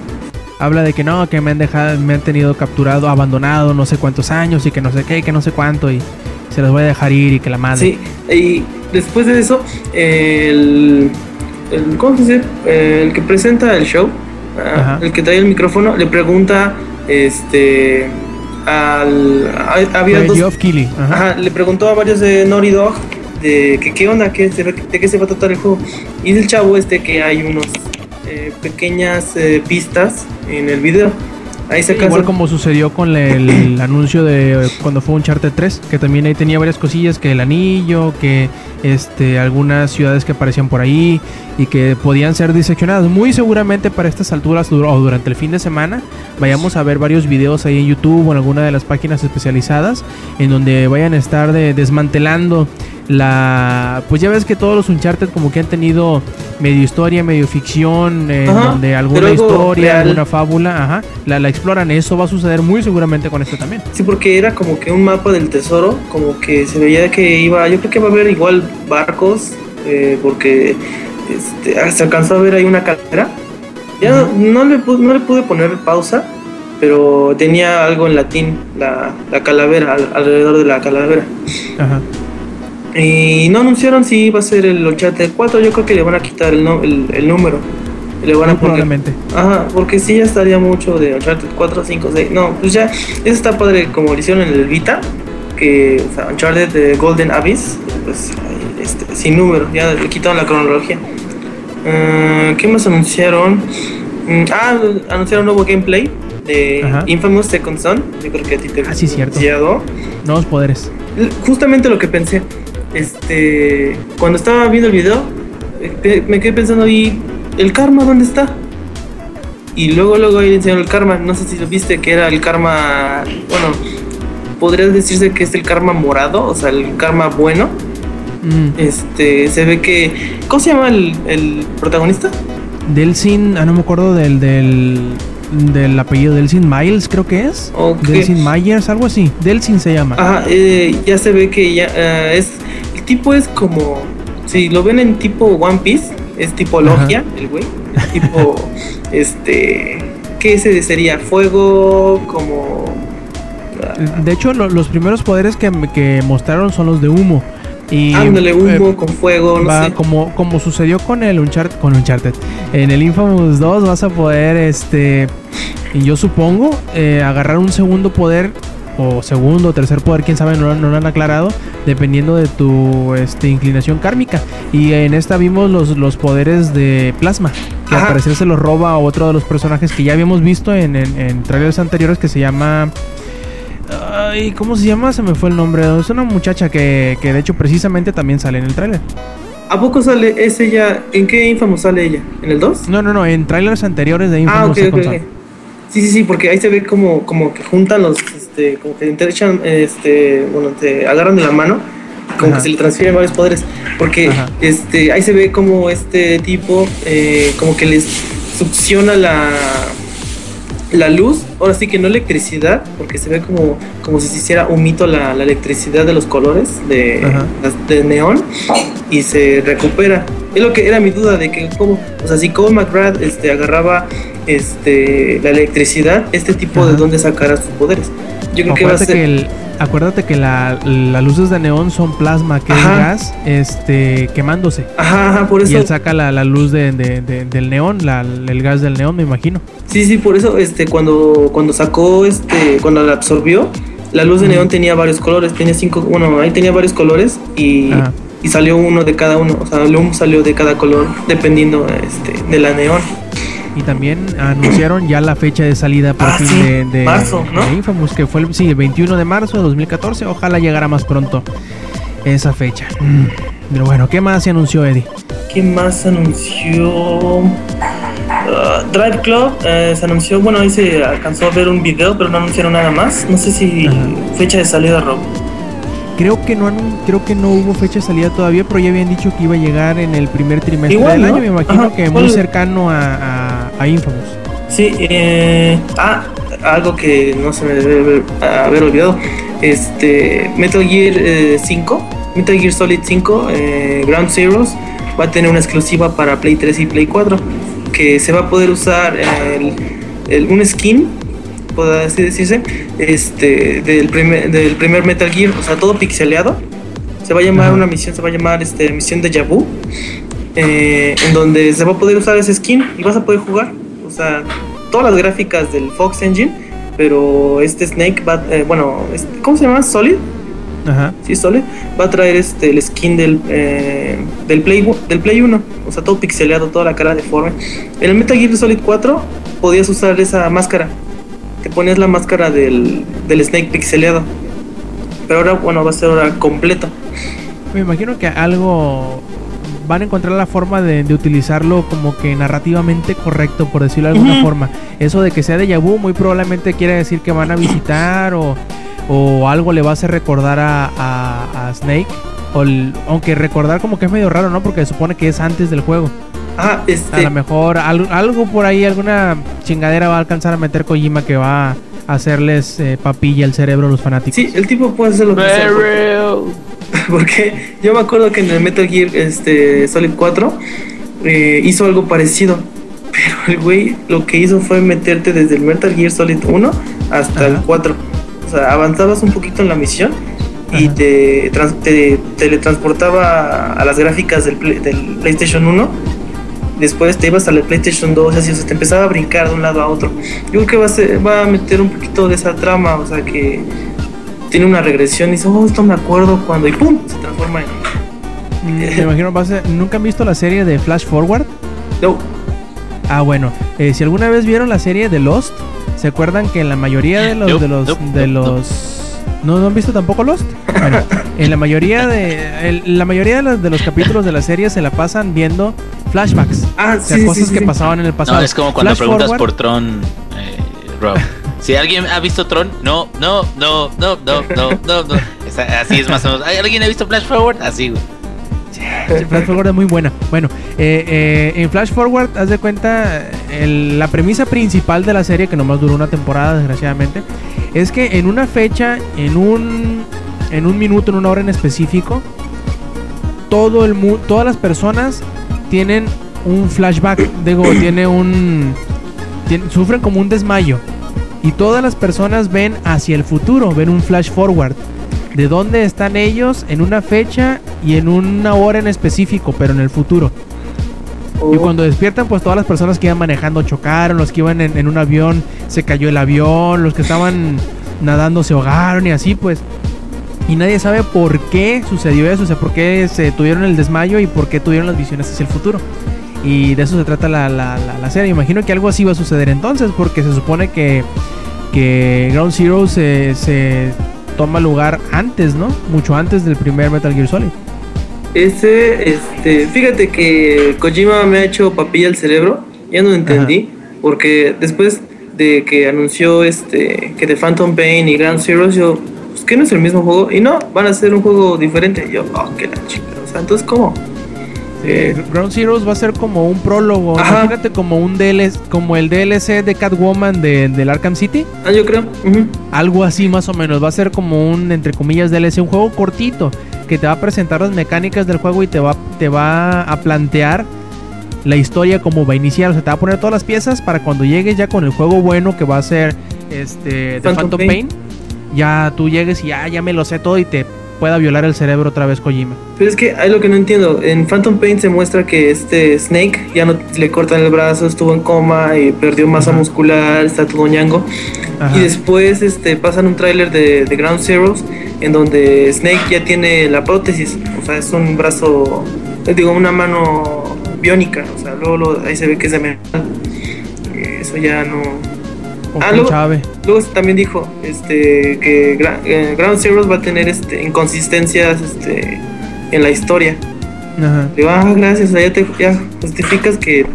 Habla de que no, que me han dejado, me han tenido capturado, abandonado no sé cuántos años y que no sé qué, que no sé cuánto y se los voy a dejar ir y que la madre. Sí, y después de eso, el, el, ¿cómo se dice? El que presenta el show, ah, Ajá. el que trae el micrófono, le pregunta, este, al, ha- había dos, Keighley. Ajá. ajá, le preguntó a varios de Naughty Dog de que qué onda, qué, se- de qué se va a tratar el juego. Y del chavo este que hay unos eh, pequeñas eh, pistas en el video. Ahí se Igual como sucedió con el, el anuncio de cuando fue Uncharted 3, que también ahí tenía varias cosillas, que el anillo, que este algunas ciudades que aparecían por ahí y que podían ser diseccionadas. Muy seguramente para estas alturas o durante el fin de semana vayamos a ver varios videos ahí en YouTube o en alguna de las páginas especializadas en donde vayan a estar de- desmantelando la pues ya ves que todos los Uncharted como que han tenido medio historia, medio ficción, Ajá, donde alguna historia, real. alguna fábula, ajá, la, la exploran. Eso va a suceder muy seguramente con esto también. Sí, porque era como que un mapa del tesoro, como que se veía que iba, yo creo que va a haber igual barcos, eh, porque este, se alcanzó a ver ahí una calera. Ya no- no, le pude, no le pude poner pausa, pero tenía algo en latín, la, la calavera, al- alrededor de la calavera. Ajá. Y no anunciaron si iba a ser el Uncharted 4, yo creo que le van a quitar el, no- el, el número. Le van a poner probablemente. Ajá, porque sí ya estaría mucho de Uncharted 4, 5, 6. No, pues ya, eso está padre como lo hicieron en el Vita, que o sea, Uncharted de Golden Abyss, pues este, sin número, ya le quitaron la cronología. Eh, ¿Qué más anunciaron? Mm, ah, anunciaron un nuevo gameplay de Ajá. Infamous Second Son. Yo creo que a ti te Ah, sí, cierto. Nuevos poderes. Justamente lo que pensé. Este, cuando estaba viendo el video, eh, pe- me quedé pensando, ¿y el karma dónde está? Y luego, luego ahí enseñaron el karma. No sé si lo viste, que era el karma. Bueno, podrías decirse que es el karma morado, o sea, el karma bueno. Mm. Este, se ve que. ¿Cómo se llama el, el protagonista? Delsin, ah, no me acuerdo del, del, del apellido. Delsin Miles, creo que es. Ok. Delsin Myers, algo así. Delsin se llama. Ajá, eh, ya se ve que ya eh, es. Tipo es como. Si lo ven en tipo One Piece, es tipo Ajá. logia, el güey. Es tipo. este. ¿Qué ese sería? Fuego, como. ah, De hecho, lo- los primeros poderes que, que mostraron son los de humo. Y, Ándale, humo eh, con fuego, no va- sé. como, como sucedió con el Uncharted, con Uncharted. En el Infamous 2 vas a poder, este, y yo supongo, eh, agarrar un segundo poder o segundo o tercer poder, quién sabe, no, no lo han aclarado, dependiendo de tu este, inclinación kármica. Y en esta vimos los, los poderes de plasma, que Ajá. al parecer se los roba a otro de los personajes que ya habíamos visto en, en, en trailers anteriores que se llama... Ay, ¿cómo se llama? Se me fue el nombre. Es una muchacha que, que de hecho precisamente también sale en el tráiler. ¿A poco sale? ¿Es ella? ¿En qué Infamous sale ella? ¿En el 2? No, no, no, en trailers anteriores de Ah, Infamous ok, ok, Second ok. Son. Sí, sí, sí, porque ahí se ve como, como que juntan los, este, como que interchan, este, bueno, te agarran de la mano, como Ajá. que se le transfieren varios poderes, porque, Ajá. este, ahí se ve como este tipo, eh, como que les succiona la, la luz, ahora sí que no electricidad, porque se ve como, como si se hiciera un mito la, la electricidad de los colores de, de neón y se recupera. Es lo que era mi duda de que como, o sea, si Cole McGrath este, agarraba este, la electricidad, este tipo de Ajá. dónde sacará sus poderes. Yo creo que va a Acuérdate ser... que, el- acuérdate que la- las luces de neón son plasma, que Ajá. es gas este, quemándose. Ajá, ajá, por Y eso... él saca la, la luz de, de- de- del neón, la- el gas del neón, me imagino. Sí, sí, por eso este, cuando, cuando sacó, este, cuando la absorbió, la luz de neón tenía varios colores, tenía cinco, bueno, ahí tenía varios colores y, y salió uno de cada uno, o sea, el humo salió de cada color dependiendo este, de la neón. Y también anunciaron ya la fecha de salida por Ah, fin sí, de, de- marzo, ¿no? de Infamous, que fue el, sí, el 21 de marzo de 2014. Ojalá llegara más pronto esa fecha. Mm, Pero bueno, ¿qué más se anunció, Eddie? ¿Qué más anunció? Ah, Drive Club eh, se anunció, bueno, ahí se alcanzó a ver un video, pero no anunciaron nada más. No sé si Ajá. fecha de salida, Rob. creo que no creo que no hubo fecha de salida todavía, pero ya habían dicho que iba a llegar en el primer trimestre Igual, del ¿no? año. Me imagino Ajá, que muy cercano a, a, a Infamous. Sí, eh, ah, algo que no se me debe haber, olvidado. Este, Metal Gear eh, 5, Metal Gear Solid 5, eh, Ground Zeroes, va a tener una exclusiva para Play 3 y Play 4. Que se va a poder usar el, el- un skin, puede así decirse, este, del, primer, del primer Metal Gear, o sea, todo pixeleado. Se va a llamar una misión, se va a llamar este, misión de Yabu. Eh, en donde se va a poder usar ese skin y vas a poder jugar. O sea, todas las gráficas del Fox Engine, pero este Snake va, eh, bueno, este- ¿cómo se llama? Solid, Ajá. sí, Solid, va a traer este el skin del, eh, del Play del Play 1, o sea, todo pixeleado, toda la cara deforme. En el Metal Gear Solid 4 podías usar esa máscara, te ponías la máscara del, del Snake pixeleado, pero ahora, bueno, va a ser ahora completo. Me imagino que algo van a encontrar la forma de, de utilizarlo como que narrativamente correcto, por decirlo de alguna forma. Eso de que sea de vu muy probablemente quiere decir que van a visitar o, o algo le va a hacer recordar a, a- a Snake. O el- aunque recordar como que es medio raro, ¿no? Porque se supone que es antes del juego. Ah, A este, lo mejor al- algo por ahí, alguna chingadera va a alcanzar a meter Kojima que va a hacerles eh, papilla al cerebro a los fanáticos. sí, el tipo puede hacer lo que sea. porque-. Porque yo me acuerdo que en el Metal Gear este, Solid 4 eh, hizo algo parecido. Pero el güey lo que hizo fue meterte desde el Metal Gear Solid 1 hasta el Ajá. 4. O sea, avanzabas un poquito en la misión y te, te teletransportaba a las gráficas del, Play- del PlayStation 1. Después te ibas al PlayStation 2, así, o sea, te empezaba a brincar de un lado a otro. Yo creo que va a, ser- va a meter un poquito de esa trama, o sea, que tiene una regresión y dice, oh, esto me acuerdo cuando, y pum, se transforma en. Mm, Me imagino, ¿nunca han visto la serie de Flash Forward? No, Ah, bueno, eh, si alguna vez vieron la serie de Lost, ¿se acuerdan que en la mayoría de los Nope, de los nope, de los ¿No, ¿No han visto tampoco Lost? Bueno, en la mayoría de el- la mayoría de los, de los capítulos de la serie se la pasan viendo flashbacks. ah, O sea, sí, cosas sí, que pasaban en el pasado. No, es como cuando Flash preguntas forward, por Tron, eh, Rob. Si alguien ha visto Tron, no, no, no, no, no, no, no, no. Así es más o menos. ¿Hay ¿Alguien ha visto Flash Forward? Así, güey. Flash Forward es muy buena. Bueno, eh, eh, en Flash Forward, haz de cuenta, la premisa principal de la serie, que nomás duró una temporada, desgraciadamente, es que en una fecha, en un, en un minuto, en una hora en específico, todo el mu- todas las personas tienen un flashback, digo, tiene un, sufren como un desmayo. Y todas las personas ven hacia el futuro, ven un flash forward. De dónde están ellos en una fecha y en una hora en específico, pero en el futuro. Oh, Y cuando despiertan, pues todas las personas que iban manejando chocaron, los que iban en, en un avión se cayó el avión, los que estaban nadando se ahogaron y así pues. Y nadie sabe por qué sucedió eso, o sea, por qué se tuvieron el desmayo y por qué tuvieron las visiones hacia el futuro. Y de eso se trata la, la, la- la serie. Imagino que algo así va a suceder entonces, porque se supone que, que Ground Zero se, se toma lugar antes, ¿no? Mucho antes del primer Metal Gear Solid. Ese, este, fíjate que Kojima me ha hecho papilla al cerebro, ya no entendí, porque después de que anunció este que de Phantom Pain y Ground Zeroes, yo, pues que no es el mismo juego, y no, van a ser un juego diferente. Yo, oh, que la chica, o sea, entonces, ¿cómo? Eh, Ground Zeroes va a ser como un prólogo. Ajá. Imagínate como un DLC, como el DLC de Catwoman de, del Arkham City. ah, yo creo. Algo así más o menos. Va a ser como un, entre comillas, DLC, un juego cortito. Que te va a presentar las mecánicas del juego y te va, te va a plantear la historia como va a iniciar. O sea, te va a poner todas las piezas para cuando llegues ya con el juego bueno que va a ser este de Phantom Phantom, Pain. Pain. Ya tú llegues y ya, ya me lo sé todo y te pueda violar el cerebro otra vez Kojima. Pero es que hay lo que no entiendo. En Phantom Pain se muestra que este Snake ya no le cortan el brazo, estuvo en coma y perdió masa Ajá. muscular, está todo ñango. Ajá. Y después este, pasan un tráiler de, de Ground Zeroes en donde Snake ya tiene la prótesis, o sea, es un brazo, digo, una mano biónica, o sea, luego ahí se ve que es de metal. Eh, Eso ya no. Ah, luego- también dijo este, que Gra- eh, Ground Zeroes va a tener este, inconsistencias este, en la historia. Ajá. Digo, ah, gracias, ya, te, ya justificas que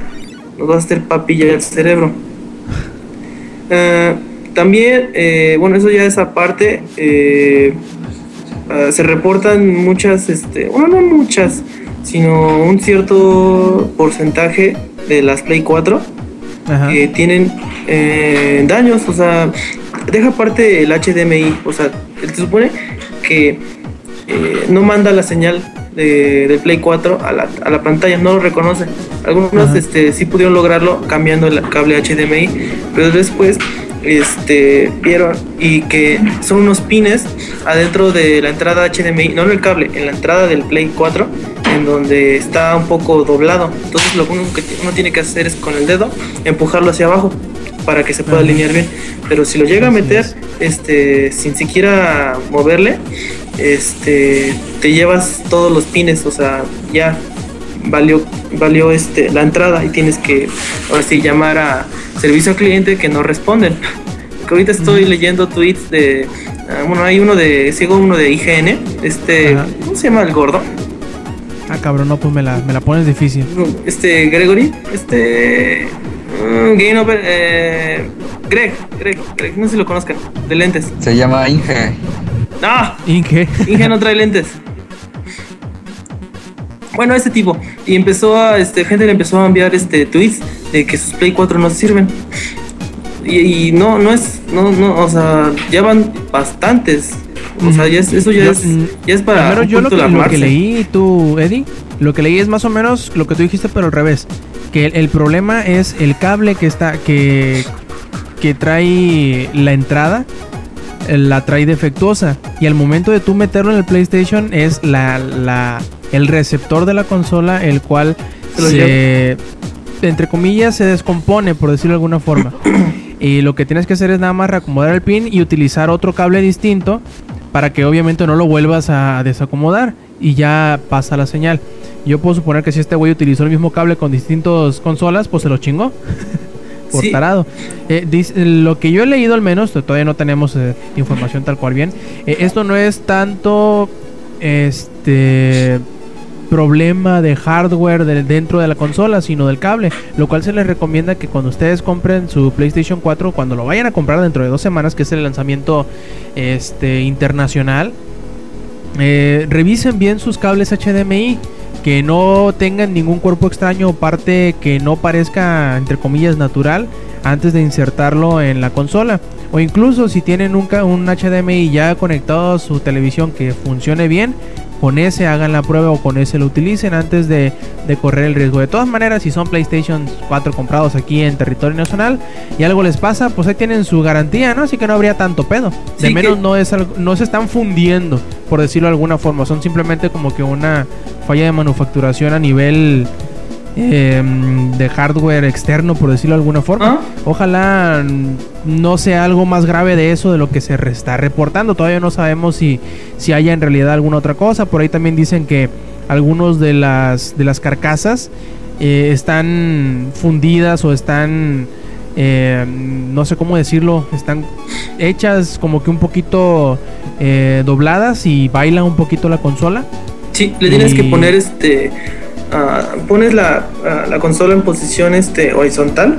nos vas a hacer papilla el cerebro. Eh, también, eh, bueno, eso ya es aparte. eh, ah, se reportan muchas, este, bueno, no muchas, sino un cierto porcentaje de las Play 4 Ajá. Que tienen eh, daños, o sea, deja aparte el HDMI, o sea, se supone que eh, no manda la señal de, del Play 4 a la, a la pantalla, no lo reconoce. Algunos Ajá. este, sí pudieron lograrlo cambiando el cable HDMI, pero después este, vieron y que son unos pines adentro de la entrada HDMI, no en el cable, en la entrada del Play 4, en donde está un poco doblado. Entonces lo único que uno tiene que hacer es con el dedo empujarlo hacia abajo para que se pueda Ajá. alinear bien. Pero si lo llega a meter es. este, sin siquiera moverle, este, te llevas todos los pines, o sea, ya valió, valió este, la entrada y tienes que ahora sí llamar a servicio al cliente que no responden. Que ahorita estoy leyendo tweets de, ah, bueno, hay uno de, sigo uno de IGN, este, Ajá. ¿cómo se llama el gordo? Ah, cabrón, no, pues me la, me la pones difícil. Este, Gregory, este, mm, Game Over, eh, Greg, Greg, Greg, no sé si lo conozcan, de lentes. Se llama Inge. ¡No! Inge. Inge no trae lentes. Bueno, ese tipo. Y empezó a, este, gente le empezó a enviar este tweets de que sus Play 4 no sirven. Y, y no, no es, no, no, o sea, ya van bastantes. O sea, ya es- eso ya Yo, es, ya es para Primero yo lo que, lo que leí, tú, Eddie, lo que leí es más o menos lo que tú dijiste, pero al revés. Que el, el problema es el cable que está, que, que trae la entrada, eh, la trae defectuosa. Y al momento de tú meterlo en el PlayStation es la, la, el receptor de la consola, el cual se, entre comillas, se descompone, por decirlo de alguna forma. y lo que tienes que hacer es nada más reacomodar el pin y utilizar otro cable distinto para que obviamente no lo vuelvas a desacomodar y ya pasa la señal. Yo puedo suponer que si este güey utilizó el mismo cable con distintas consolas, pues se lo chingó. Por Sí. tarado. Eh, dice- lo que yo he leído al menos, todavía no tenemos eh, información tal cual bien. eh, esto no es tanto este problema de hardware de- dentro de la consola, sino del cable. Lo cual se les recomienda que cuando ustedes compren su PlayStation 4, cuando lo vayan a comprar dentro de dos semanas, que es el lanzamiento este, internacional, eh, revisen bien sus cables HDMI. Que no tengan ningún cuerpo extraño o parte que no parezca, entre comillas, natural antes de insertarlo en la consola. O incluso si tienen un, un HDMI ya conectado a su televisión que funcione bien, con ese hagan la prueba o con ese lo utilicen antes de, de correr el riesgo. De todas maneras, si son PlayStation 4 comprados aquí en territorio nacional y algo les pasa, pues ahí tienen su garantía, ¿no? Así que no habría tanto pedo. De Sí, menos que- no es algo- no se están fundiendo, por decirlo de alguna forma. Son simplemente como que una falla de manufacturación a nivel em, de hardware externo, por decirlo de alguna forma. ¿Ah? Ojalá no sea algo más grave de eso de lo que se está reportando. Todavía no sabemos si, si haya en realidad alguna otra cosa. Por ahí también dicen que algunos de las, de las carcasas eh, están fundidas o están, eh, no sé cómo decirlo, están hechas como que un poquito eh, dobladas y baila un poquito la consola. Sí, le tienes que poner este. Ah, pones la, ah, la consola en posición este horizontal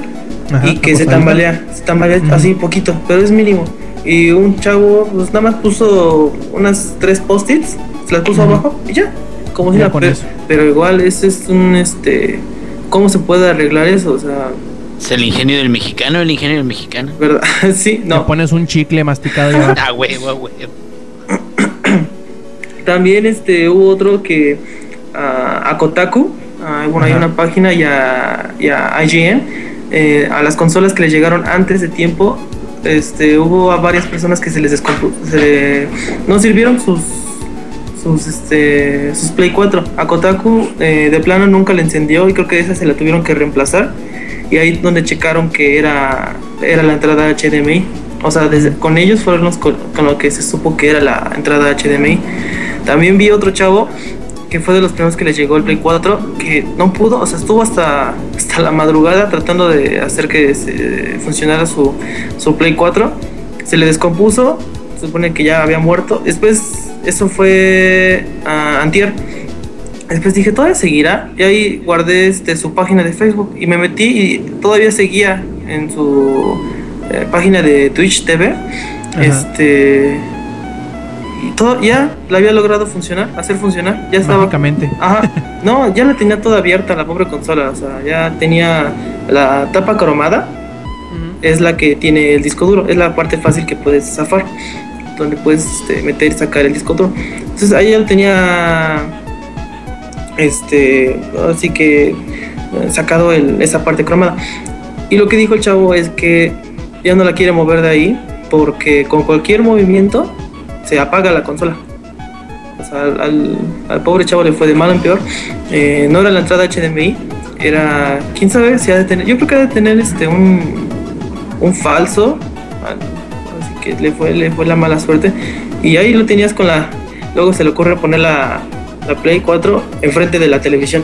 Ajá, y que se tambalea, se tambalea así poquito, pero es mínimo. Y un chavo, pues nada más puso unas tres post-its, se las puso abajo y ya, como si con pero, pero igual ese es un este. ¿Cómo se puede arreglar eso? O sea, ¿Es el ingenio del mexicano? ¿El ingenio del mexicano? ¿verdad? sí, no. pones un chicle masticado y. Ah, huevo, huevo. También este hubo otro que ah, a Kotaku, ah, bueno, hay una página y a, y a IGN, eh, a las consolas que les llegaron antes de tiempo, este, hubo a varias personas que se les se no sirvieron sus sus este sus Play 4. A Kotaku eh, de plano nunca le encendió y creo que esa se la tuvieron que reemplazar. Y ahí donde checaron que era, era la entrada HDMI. O sea, desde, con ellos fueron los con, con lo que se supo que era la entrada HDMI. También vi otro chavo que fue de los primeros que les llegó el Play 4, que no pudo, o sea, estuvo hasta, hasta la madrugada tratando de hacer que se funcionara su, su Play 4. Se le descompuso, se supone que ya había muerto. Después, eso fue ah, antier. Después dije, ¿todavía seguirá? Y ahí guardé este, su página de Facebook y me metí y todavía seguía en su eh, página de Twitch TV. Ajá. Este. Y todo, ya la había logrado funcionar, hacer funcionar, ya estaba. Mágicamente. Ajá, no, ya la tenía toda abierta la pobre consola, o sea, ya tenía la tapa cromada, Ujú. es la que tiene el disco duro, es la parte fácil que puedes zafar, donde puedes este, meter y sacar el disco duro. Entonces ahí ya lo tenía, este, así que eh, sacado el- esa parte cromada. Y lo que dijo el chavo es que ya no la quiere mover de ahí porque con cualquier movimiento se apaga la consola. O sea, al, pobre chavo le fue de mal en peor. Eh, no era la entrada HDMI, era. quién sabe si ha de tener. Yo creo que ha de tener este un, un falso. al- Así que le fue, le fue la mala suerte. Y ahí lo tenías con la. Luego se le ocurre poner la, la Play 4 enfrente de la televisión.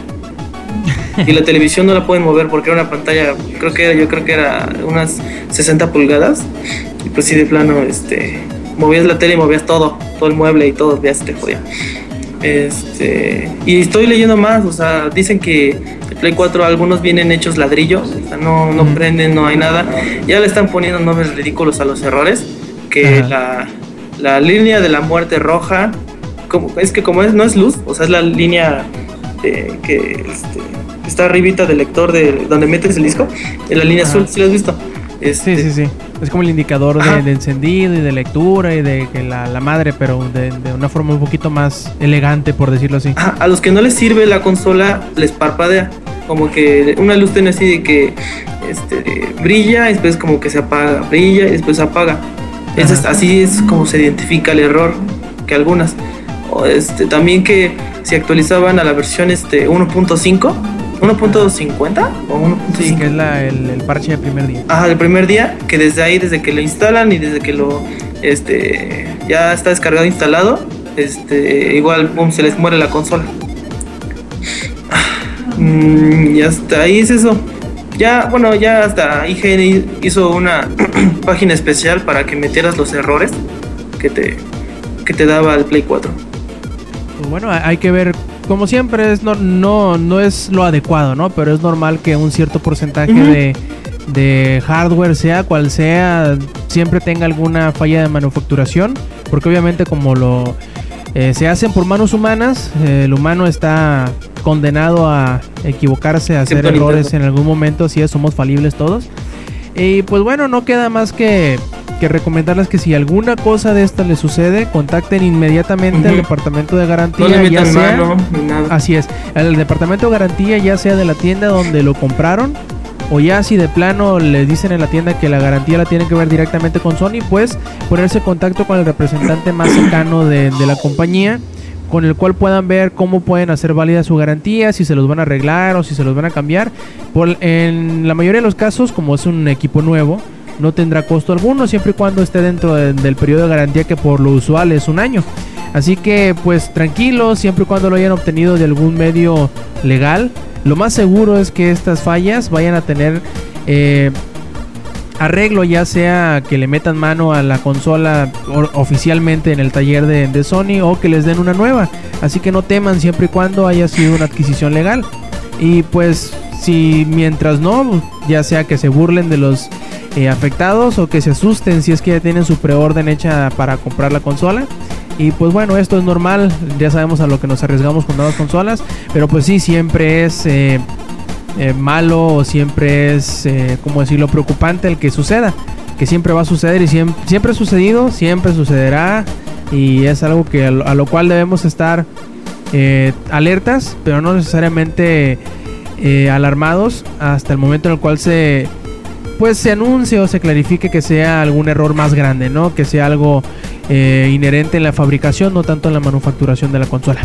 Y la televisión no la pueden mover porque era una pantalla, creo que era, yo creo que era unas 60 pulgadas. Y pues sí, de plano, este, movías la tele y movías todo, todo el mueble y todo, ya se te jodía. Este, y estoy leyendo más, o sea, dicen que el Play 4 algunos vienen hechos ladrillos, o sea, no, no Ujú. prenden, no hay nada. Ya le están poniendo nombres ridículos a los errores, que la, la línea de la muerte roja, como, es que como es, no es luz, o sea, es la línea eh, que este, está arribita del lector de donde metes el disco, en la línea Ajá. azul, si lo has visto. Este, Sí, sí, sí. Es como el indicador de, de encendido y de lectura y de que la, la madre, pero de, de una forma un poquito más elegante, por decirlo así. Ajá, a los que no les sirve la consola les parpadea. Como que una luz tiene así de que este, brilla, y después como que se apaga, brilla y después se apaga. Es- así es como se identifica el error que algunas. O este, también que si actualizaban a la versión este, 1.5, 1.50 o 1.5. Sí, que es la, el, el parche del primer día. Ajá, el primer día, que desde ahí, desde que lo instalan y desde que lo este ya está descargado e instalado, este igual pum, se les muere la consola. Mm, y hasta ahí es eso. Ya, bueno, ya hasta IGN hizo una página especial para que metieras los errores que te que te daba el Play 4. Pues bueno, hay que ver, como siempre, es no, no, no es lo adecuado, ¿no? Pero es normal que un cierto porcentaje de, de hardware, sea cual sea, siempre tenga alguna falla de manufacturación. Porque obviamente como lo eh, se hacen por manos humanas, eh, el humano está condenado a equivocarse, a hacer errores en algún momento, si somos falibles todos. Y pues bueno, no queda más que, que recomendarles que si alguna cosa de esta les sucede, contacten inmediatamente al departamento de garantía. No ya sea- nada. Así es, el departamento de garantía ya sea de la tienda donde lo compraron o ya si de plano les dicen en la tienda que la garantía la tienen que ver directamente con Sony, pues ponerse en contacto con el representante más cercano de, de la compañía con el cual puedan ver cómo pueden hacer válida su garantía, si se los van a arreglar o si se los van a cambiar. En la mayoría de los casos, como es un equipo nuevo, no tendrá costo alguno siempre y cuando esté dentro de- del periodo de garantía que por lo usual es un año. Así que pues tranquilos, siempre y cuando lo hayan obtenido de algún medio legal. Lo más seguro es que estas fallas vayan a tener eh, arreglo, ya sea que le metan mano a la consola oficialmente en el taller de, de Sony o que les den una nueva. Así que no teman siempre y cuando haya sido una adquisición legal. Y pues si mientras no, ya sea que se burlen de los eh, afectados o que se asusten si es que ya tienen su preorden hecha para comprar la consola. Y pues bueno, esto es normal, ya sabemos a lo que nos arriesgamos con nuevas consolas, pero pues sí, siempre es eh, eh, malo o siempre es, eh, como decirlo, preocupante el que suceda, que siempre va a suceder y siempre, ha sucedido, siempre sucederá y es algo que a lo, a lo cual debemos estar eh, alertas, pero no necesariamente eh, alarmados hasta el momento en el cual se pues se anuncie o se clarifique que sea algún error más grande, ¿no? Que sea algo eh, inherente en la fabricación, no tanto en la manufacturación de la consola.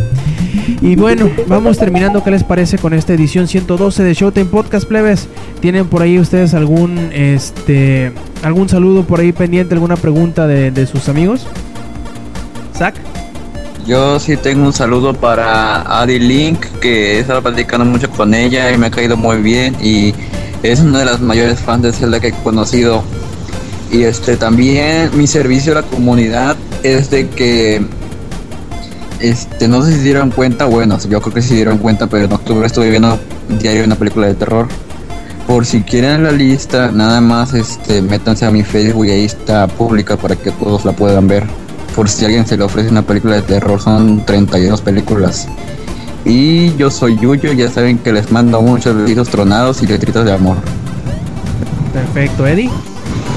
Y bueno, vamos terminando. ¿Qué les parece con esta edición 112 de Showtime Podcast Plebes? ¿Tienen por ahí ustedes algún este algún saludo por ahí pendiente, alguna pregunta de, de sus amigos? Zach. Yo sí tengo un saludo para Adi Link, que he estado platicando mucho con ella y me ha caído muy bien y es una de las mayores fans de Zelda que he conocido. Y este también mi servicio a la comunidad es de que este no sé si dieron cuenta, bueno, yo creo que se dieron cuenta, pero en octubre estuve viendo diario una película de terror. Por si quieren la lista, nada más este métanse a mi Facebook y ahí está pública para que todos la puedan ver. por si alguien se le ofrece una película de terror, son 32 películas. Y yo soy Yuyo, ya saben que les mando muchos besitos tronados y letritos de amor. Perfecto, Eddie.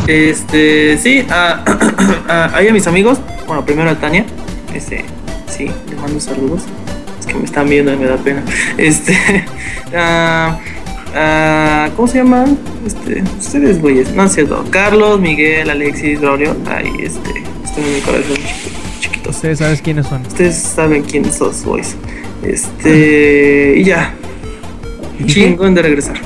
Este, sí, a, a, ahí a mis amigos, bueno, primero a Tania, este, sí, les mando saludos, es que me están viendo y me da pena. Este, ah, ¿cómo se llaman? Este, ustedes, güeyes, no es cierto, Carlos, Miguel, Alexis, Braulio, ahí, este, están en mi corazón, chiquitos. Ustedes saben quiénes son. Ustedes saben quiénes sos, boys. Este, y ya, chingón de regresar.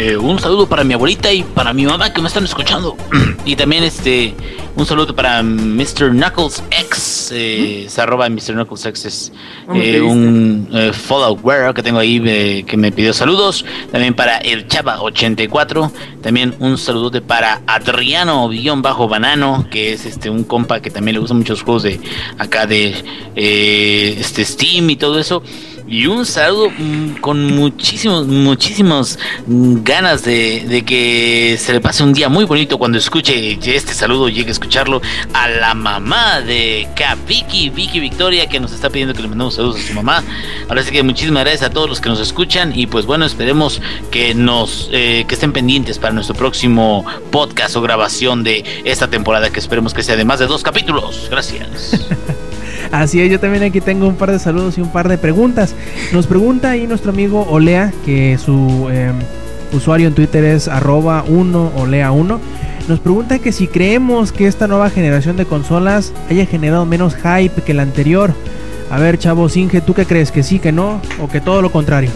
Eh, un saludo para mi abuelita y para mi mamá que me están escuchando. y también este un saludo para Mr. Knuckles X. Eh, se arroba Mr. Knuckles X es ¿Cómo te eh, un eh, follower que tengo ahí que me pidió saludos. También para el Chava 84. También un saludo para Adriano guion bajo banano que es este un compa que también le gustan muchos juegos de acá de este Steam y todo eso. Y un saludo mm, con muchísimos, muchísimos mm, ganas de, de que se le pase un día muy bonito cuando escuche este saludo, llegue a escucharlo a la mamá de K, Vicky, Vicky Victoria, que nos está pidiendo que le mandemos saludos a su mamá. Ahora sí que muchísimas gracias a todos los que nos escuchan y pues bueno, esperemos que nos eh, que estén pendientes para nuestro próximo podcast o grabación de esta temporada, que esperemos que sea de más de dos capítulos. Gracias. Así es, yo también aquí tengo un par de saludos y un par de preguntas. Nos pregunta ahí nuestro amigo Olea, que su eh, usuario en Twitter es arroba 1 olea1. Nos pregunta que si creemos que esta nueva generación de consolas haya generado menos hype que la anterior. A ver, chavo Inge, ¿tú qué crees? ¿Que sí, que no? ¿O que todo lo contrario?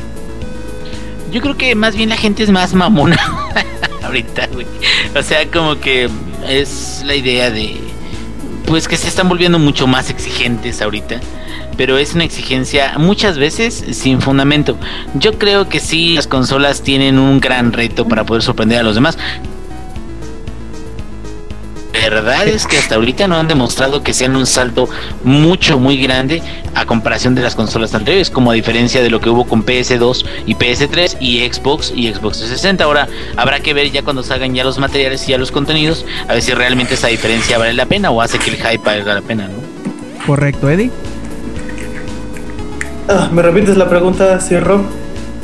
Yo creo que más bien la gente es más mamona ahorita, güey. O sea, como que es la idea de pues que se están volviendo mucho más exigentes ahorita, pero es una exigencia muchas veces sin fundamento. Yo creo que sí las consolas tienen un gran reto para poder sorprender a los demás. Verdad es que hasta ahorita no han demostrado que sean un salto mucho, muy grande a comparación de las consolas anteriores, como a diferencia de lo que hubo con PS2 y PS3 y Xbox y Xbox 360. Ahora habrá que ver ya cuando salgan ya los materiales y ya los contenidos, a ver si realmente esa diferencia vale la pena o hace que el hype valga la pena, ¿no? Correcto, Eddie. Ah, ¿Me repites la pregunta, Cierro?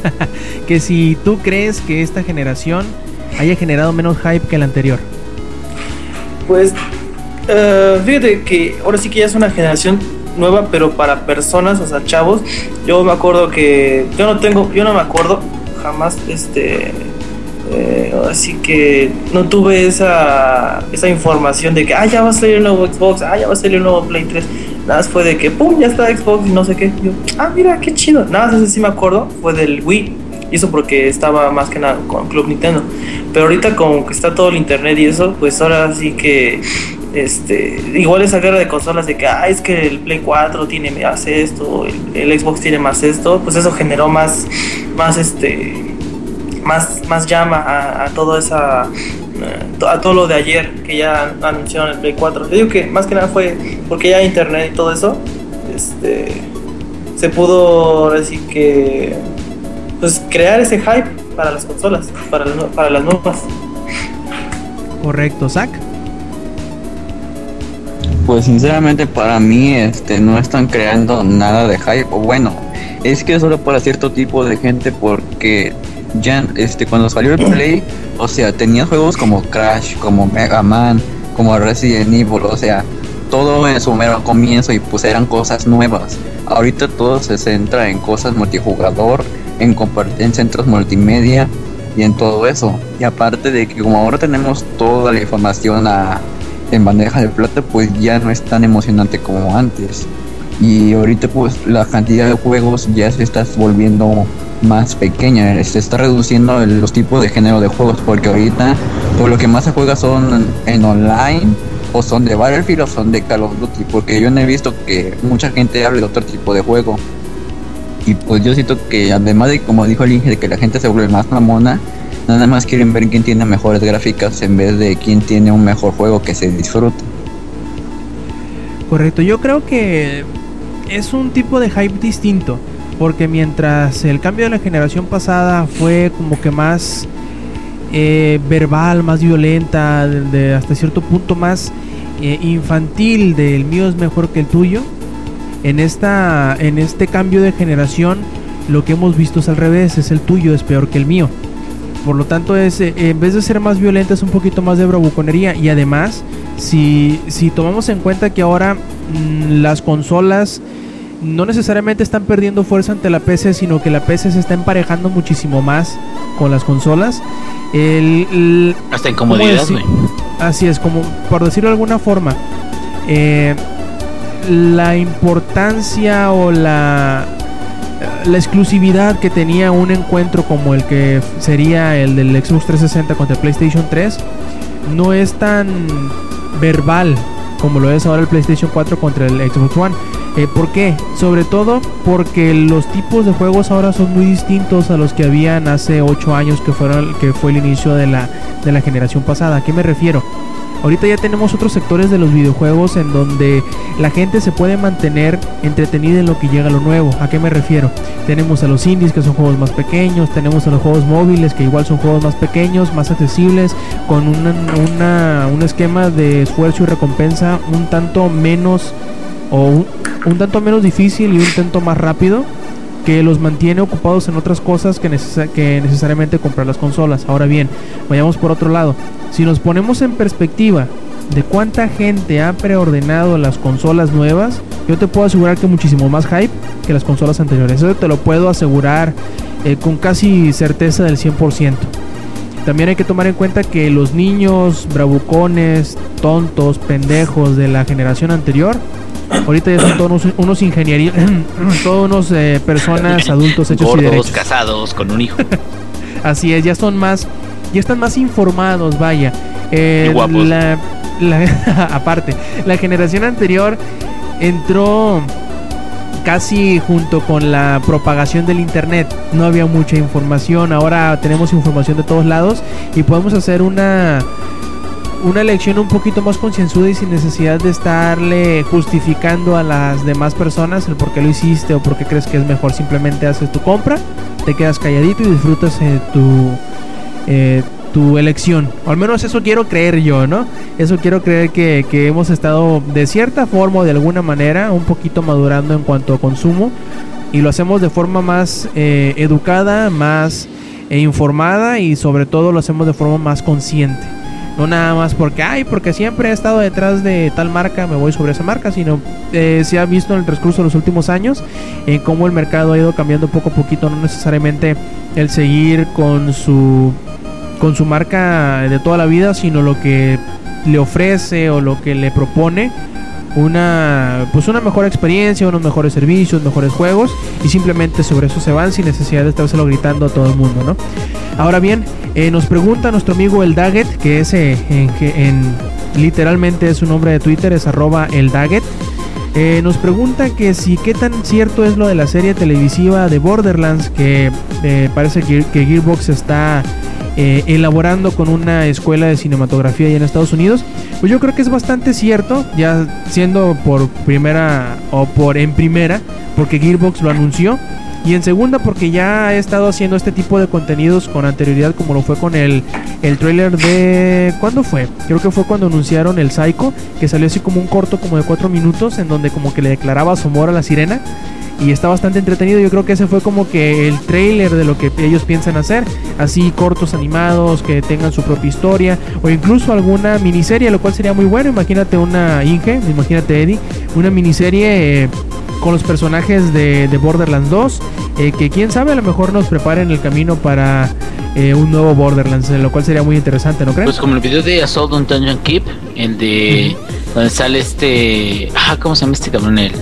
Que si tú crees que esta generación haya generado menos hype que la anterior. Pues, eh, fíjate que ahora sí que ya es una generación nueva, pero para personas, o sea, chavos. Yo me acuerdo que yo no tengo, yo no me acuerdo jamás, este, eh, así que no tuve esa, esa información de que, ah, ya va a salir un nuevo Xbox, ah, ya va a salir un nuevo Play 3. Nada más fue de que, pum, ya está Xbox y no sé qué. Yo, ah, mira, qué chido. Nada más así sí me acuerdo, fue del Wii. Y eso porque estaba más que nada con Club Nintendo. Pero ahorita como que está todo el internet y eso, pues ahora sí que este igual esa guerra de consolas de que ah, es que el Play 4 tiene más esto, el, el Xbox tiene más esto, pues eso generó más más este más más llama a, a todo esa a todo lo de ayer que ya anunciaron el Play 4. Yo digo que más que nada fue porque ya internet y todo eso este se pudo decir que pues crear ese hype para las consolas, para las, para las nuevas. Correcto, Zack. Pues sinceramente para mí este no están creando nada de hype. O bueno, es que solo para cierto tipo de gente porque ya este cuando salió el Play, o sea, tenía juegos como Crash, como Mega Man, como Resident Evil, o sea, todo en su mero comienzo y pues eran cosas nuevas. Ahorita todo se centra en cosas multijugador, en en centros multimedia y en todo eso. Y aparte de que como ahora tenemos toda la información a, en bandeja de plata, pues ya no es tan emocionante como antes. Y ahorita pues la cantidad de juegos ya se está volviendo más pequeña, se está reduciendo los tipos de género de juegos, porque ahorita pues, lo que más se juega son en online o son de Battlefield o son de Call of Duty, porque yo no he visto que mucha gente hable de otro tipo de juego. Y pues yo siento que además de como dijo el Inge, de que la gente se vuelve más mamona, nada más quieren ver quién tiene mejores gráficas en vez de quién tiene un mejor juego que se disfruta. Correcto, yo creo que es un tipo de hype distinto, porque mientras el cambio de la generación pasada fue como que más eh, verbal, más violenta, de hasta cierto punto más eh, infantil del mío es mejor que el tuyo, en, esta, en este cambio de generación lo que hemos visto es al revés, es el tuyo es peor que el mío. Por lo tanto, es, eh, en vez de ser más violenta, es un poquito más de bravuconería. Y además, si, si tomamos en cuenta que ahora mm, las consolas no necesariamente están perdiendo fuerza ante la PC, sino que la PC se está emparejando muchísimo más con las consolas. El, el- Hasta ¿cómo incomodidad, güey. Así es, como por decirlo de alguna forma, eh, la importancia o la, exclusividad que tenía un encuentro como el que sería el del Xbox 360 contra el PlayStation 3 no es tan verbal como lo es ahora el PlayStation 4 contra el Xbox One. Eh, ¿Por qué? Sobre todo porque los tipos de juegos ahora son muy distintos a los que habían hace 8 años que, fueron, que fue el inicio de la, de la generación pasada. ¿A qué me refiero? Ahorita ya tenemos otros sectores de los videojuegos en donde la gente se puede mantener entretenida en lo que llega lo nuevo. ¿A qué me refiero? Tenemos a los indies que son juegos más pequeños, tenemos a los juegos móviles que igual son juegos más pequeños, más accesibles, con una- una- un esquema de esfuerzo y recompensa un tanto menos o un, un tanto menos difícil y un tanto más rápido que los mantiene ocupados en otras cosas que, necesa- que necesariamente comprar las consolas. Ahora bien, vayamos por otro lado. Si nos ponemos en perspectiva de cuánta gente ha preordenado las consolas nuevas, yo te puedo asegurar que muchísimo más hype que las consolas anteriores. Eso te lo puedo asegurar eh, con casi certeza del 100%. También hay que tomar en cuenta que los niños bravucones, tontos, pendejos de la generación anterior, ahorita ya son todos unos, ingeniería, todos unos eh, personas adultos hechos y Gordos, derechos. casados, con un hijo. Así es, ya son más, ya están más informados, vaya. Eh, Y guapos. la- la- aparte, la generación anterior entró casi junto con la propagación del internet. No había mucha información, ahora tenemos información de todos lados y podemos hacer una una elección un poquito más concienzuda y sin necesidad de estarle justificando a las demás personas el por qué lo hiciste o por qué crees que es mejor. Simplemente haces tu compra, te quedas calladito y disfrutas eh, tu, eh, tu elección. Al menos eso quiero creer yo, ¿no? Eso quiero creer que, que hemos estado de cierta forma o de alguna manera un poquito madurando en cuanto a consumo y lo hacemos de forma más eh, educada, más eh, informada y sobre todo lo hacemos de forma más consciente. No nada más porque, ay, porque siempre he estado detrás de tal marca, me voy sobre esa marca, sino eh, se ha visto en el transcurso de los últimos años en cómo el mercado ha ido cambiando poco a poquito, no necesariamente el seguir con su con su marca de toda la vida, sino lo que le ofrece o lo que le propone una pues una mejor experiencia, unos mejores servicios, mejores juegos y simplemente sobre eso se van sin necesidad de estárselo gritando a todo el mundo, ¿no? Ahora bien, eh, nos pregunta nuestro amigo el Daggett, que es eh, en, en- literalmente es su nombre de Twitter, es arroba el Daggett. Eh, nos pregunta que si qué tan cierto es lo de la serie televisiva de Borderlands que eh, parece que, Gearbox está eh, elaborando con una escuela de cinematografía allá en Estados Unidos. Pues yo creo que es bastante cierto, ya siendo por primera o por en primera, porque Gearbox lo anunció. Y en segunda porque ya ha estado haciendo este tipo de contenidos con anterioridad como lo fue con el, el trailer de... ¿Cuándo fue? Creo que fue cuando anunciaron el Psycho, que salió así como un corto como de 4 minutos en donde como que le declaraba su amor a la sirena. Y está bastante entretenido, yo creo que ese fue como que el trailer de lo que ellos piensan hacer. Así cortos animados, que tengan su propia historia. O incluso alguna miniserie, lo cual sería muy bueno. Imagínate una Inge, imagínate Eddie, una miniserie... eh, con los personajes de, de Borderlands 2, eh, que quién sabe a lo mejor nos preparen el camino para eh, un nuevo Borderlands, lo cual sería muy interesante, ¿no crees? Pues como el video de Assault on Dungeon Keep, el de donde sale este, ah, ¿cómo se llama este cabrón? El,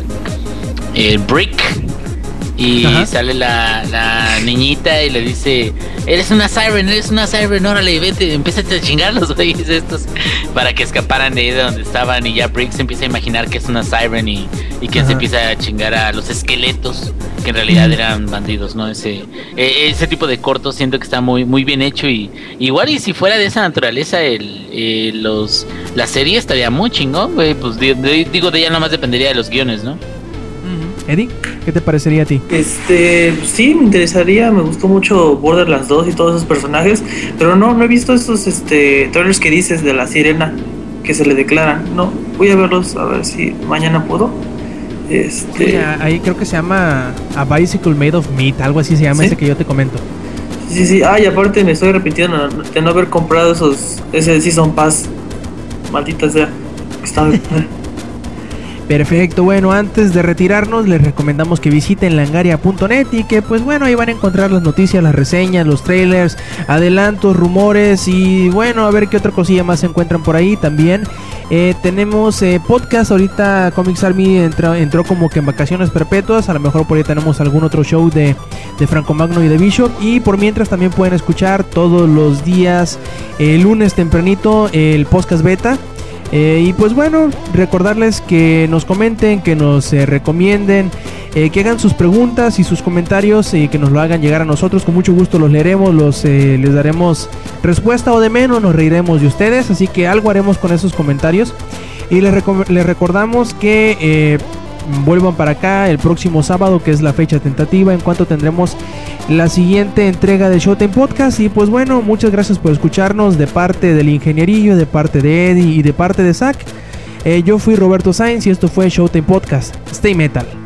el Brick. Y Ajá. sale la, la niñita y le dice, eres una siren, eres una siren, órale, vete, empieza a chingar los güeyes estos para que escaparan de ahí de donde estaban y ya Brick se empieza a imaginar que es una siren y, y que Ajá. se empieza a chingar a los esqueletos que en realidad eran bandidos, ¿no? Ese, eh, ese tipo de cortos siento que está muy, muy bien hecho y igual y si fuera de esa naturaleza el, eh, los, la serie estaría muy chingón, güey, pues di- di- digo, de ella nada más dependería de los guiones, ¿no? Eddie, ¿qué te parecería a ti? Este, sí, me interesaría, me gustó mucho Borderlands 2 y todos esos personajes, pero no, no he visto esos este, trailers que dices de la sirena, que se le declaran. No, voy a verlos a ver si mañana puedo. Este, Sí, ahí creo que se llama A Bicycle Made of Meat, algo así se llama ¿Sí? ese que yo te comento. sí, sí, ah, y aparte me estoy arrepintiendo de no haber comprado esos, ese Season Pass. Maldita sea. Está, Perfecto, bueno, antes de retirarnos les recomendamos que visiten langaria.net y que pues bueno, ahí van a encontrar las noticias, las reseñas, los trailers, adelantos, rumores y bueno, a ver qué otra cosilla más se encuentran por ahí también. Eh, tenemos eh, podcast, ahorita Comics Army entró, entró como que en vacaciones perpetuas, a lo mejor por ahí tenemos algún otro show de, de Franco Magno y de Bishop y por mientras también pueden escuchar todos los días, el lunes tempranito, el podcast beta. Eh, y pues bueno, recordarles que nos comenten, que nos eh, recomienden, eh, que hagan sus preguntas y sus comentarios y que nos lo hagan llegar a nosotros. Con mucho gusto los leeremos, los, les daremos respuesta o de menos, nos reiremos de ustedes. Así que algo haremos con esos comentarios. Y les, les recordamos que vuelvan para acá el próximo sábado, que es la fecha tentativa, en cuanto tendremos la siguiente entrega de Showtime Podcast. Y pues bueno, muchas gracias por escucharnos de parte del ingenierillo, de parte de Eddie y de parte de Zach. Eh, yo fui Roberto Sainz y esto fue Showtime Podcast. Stay Metal.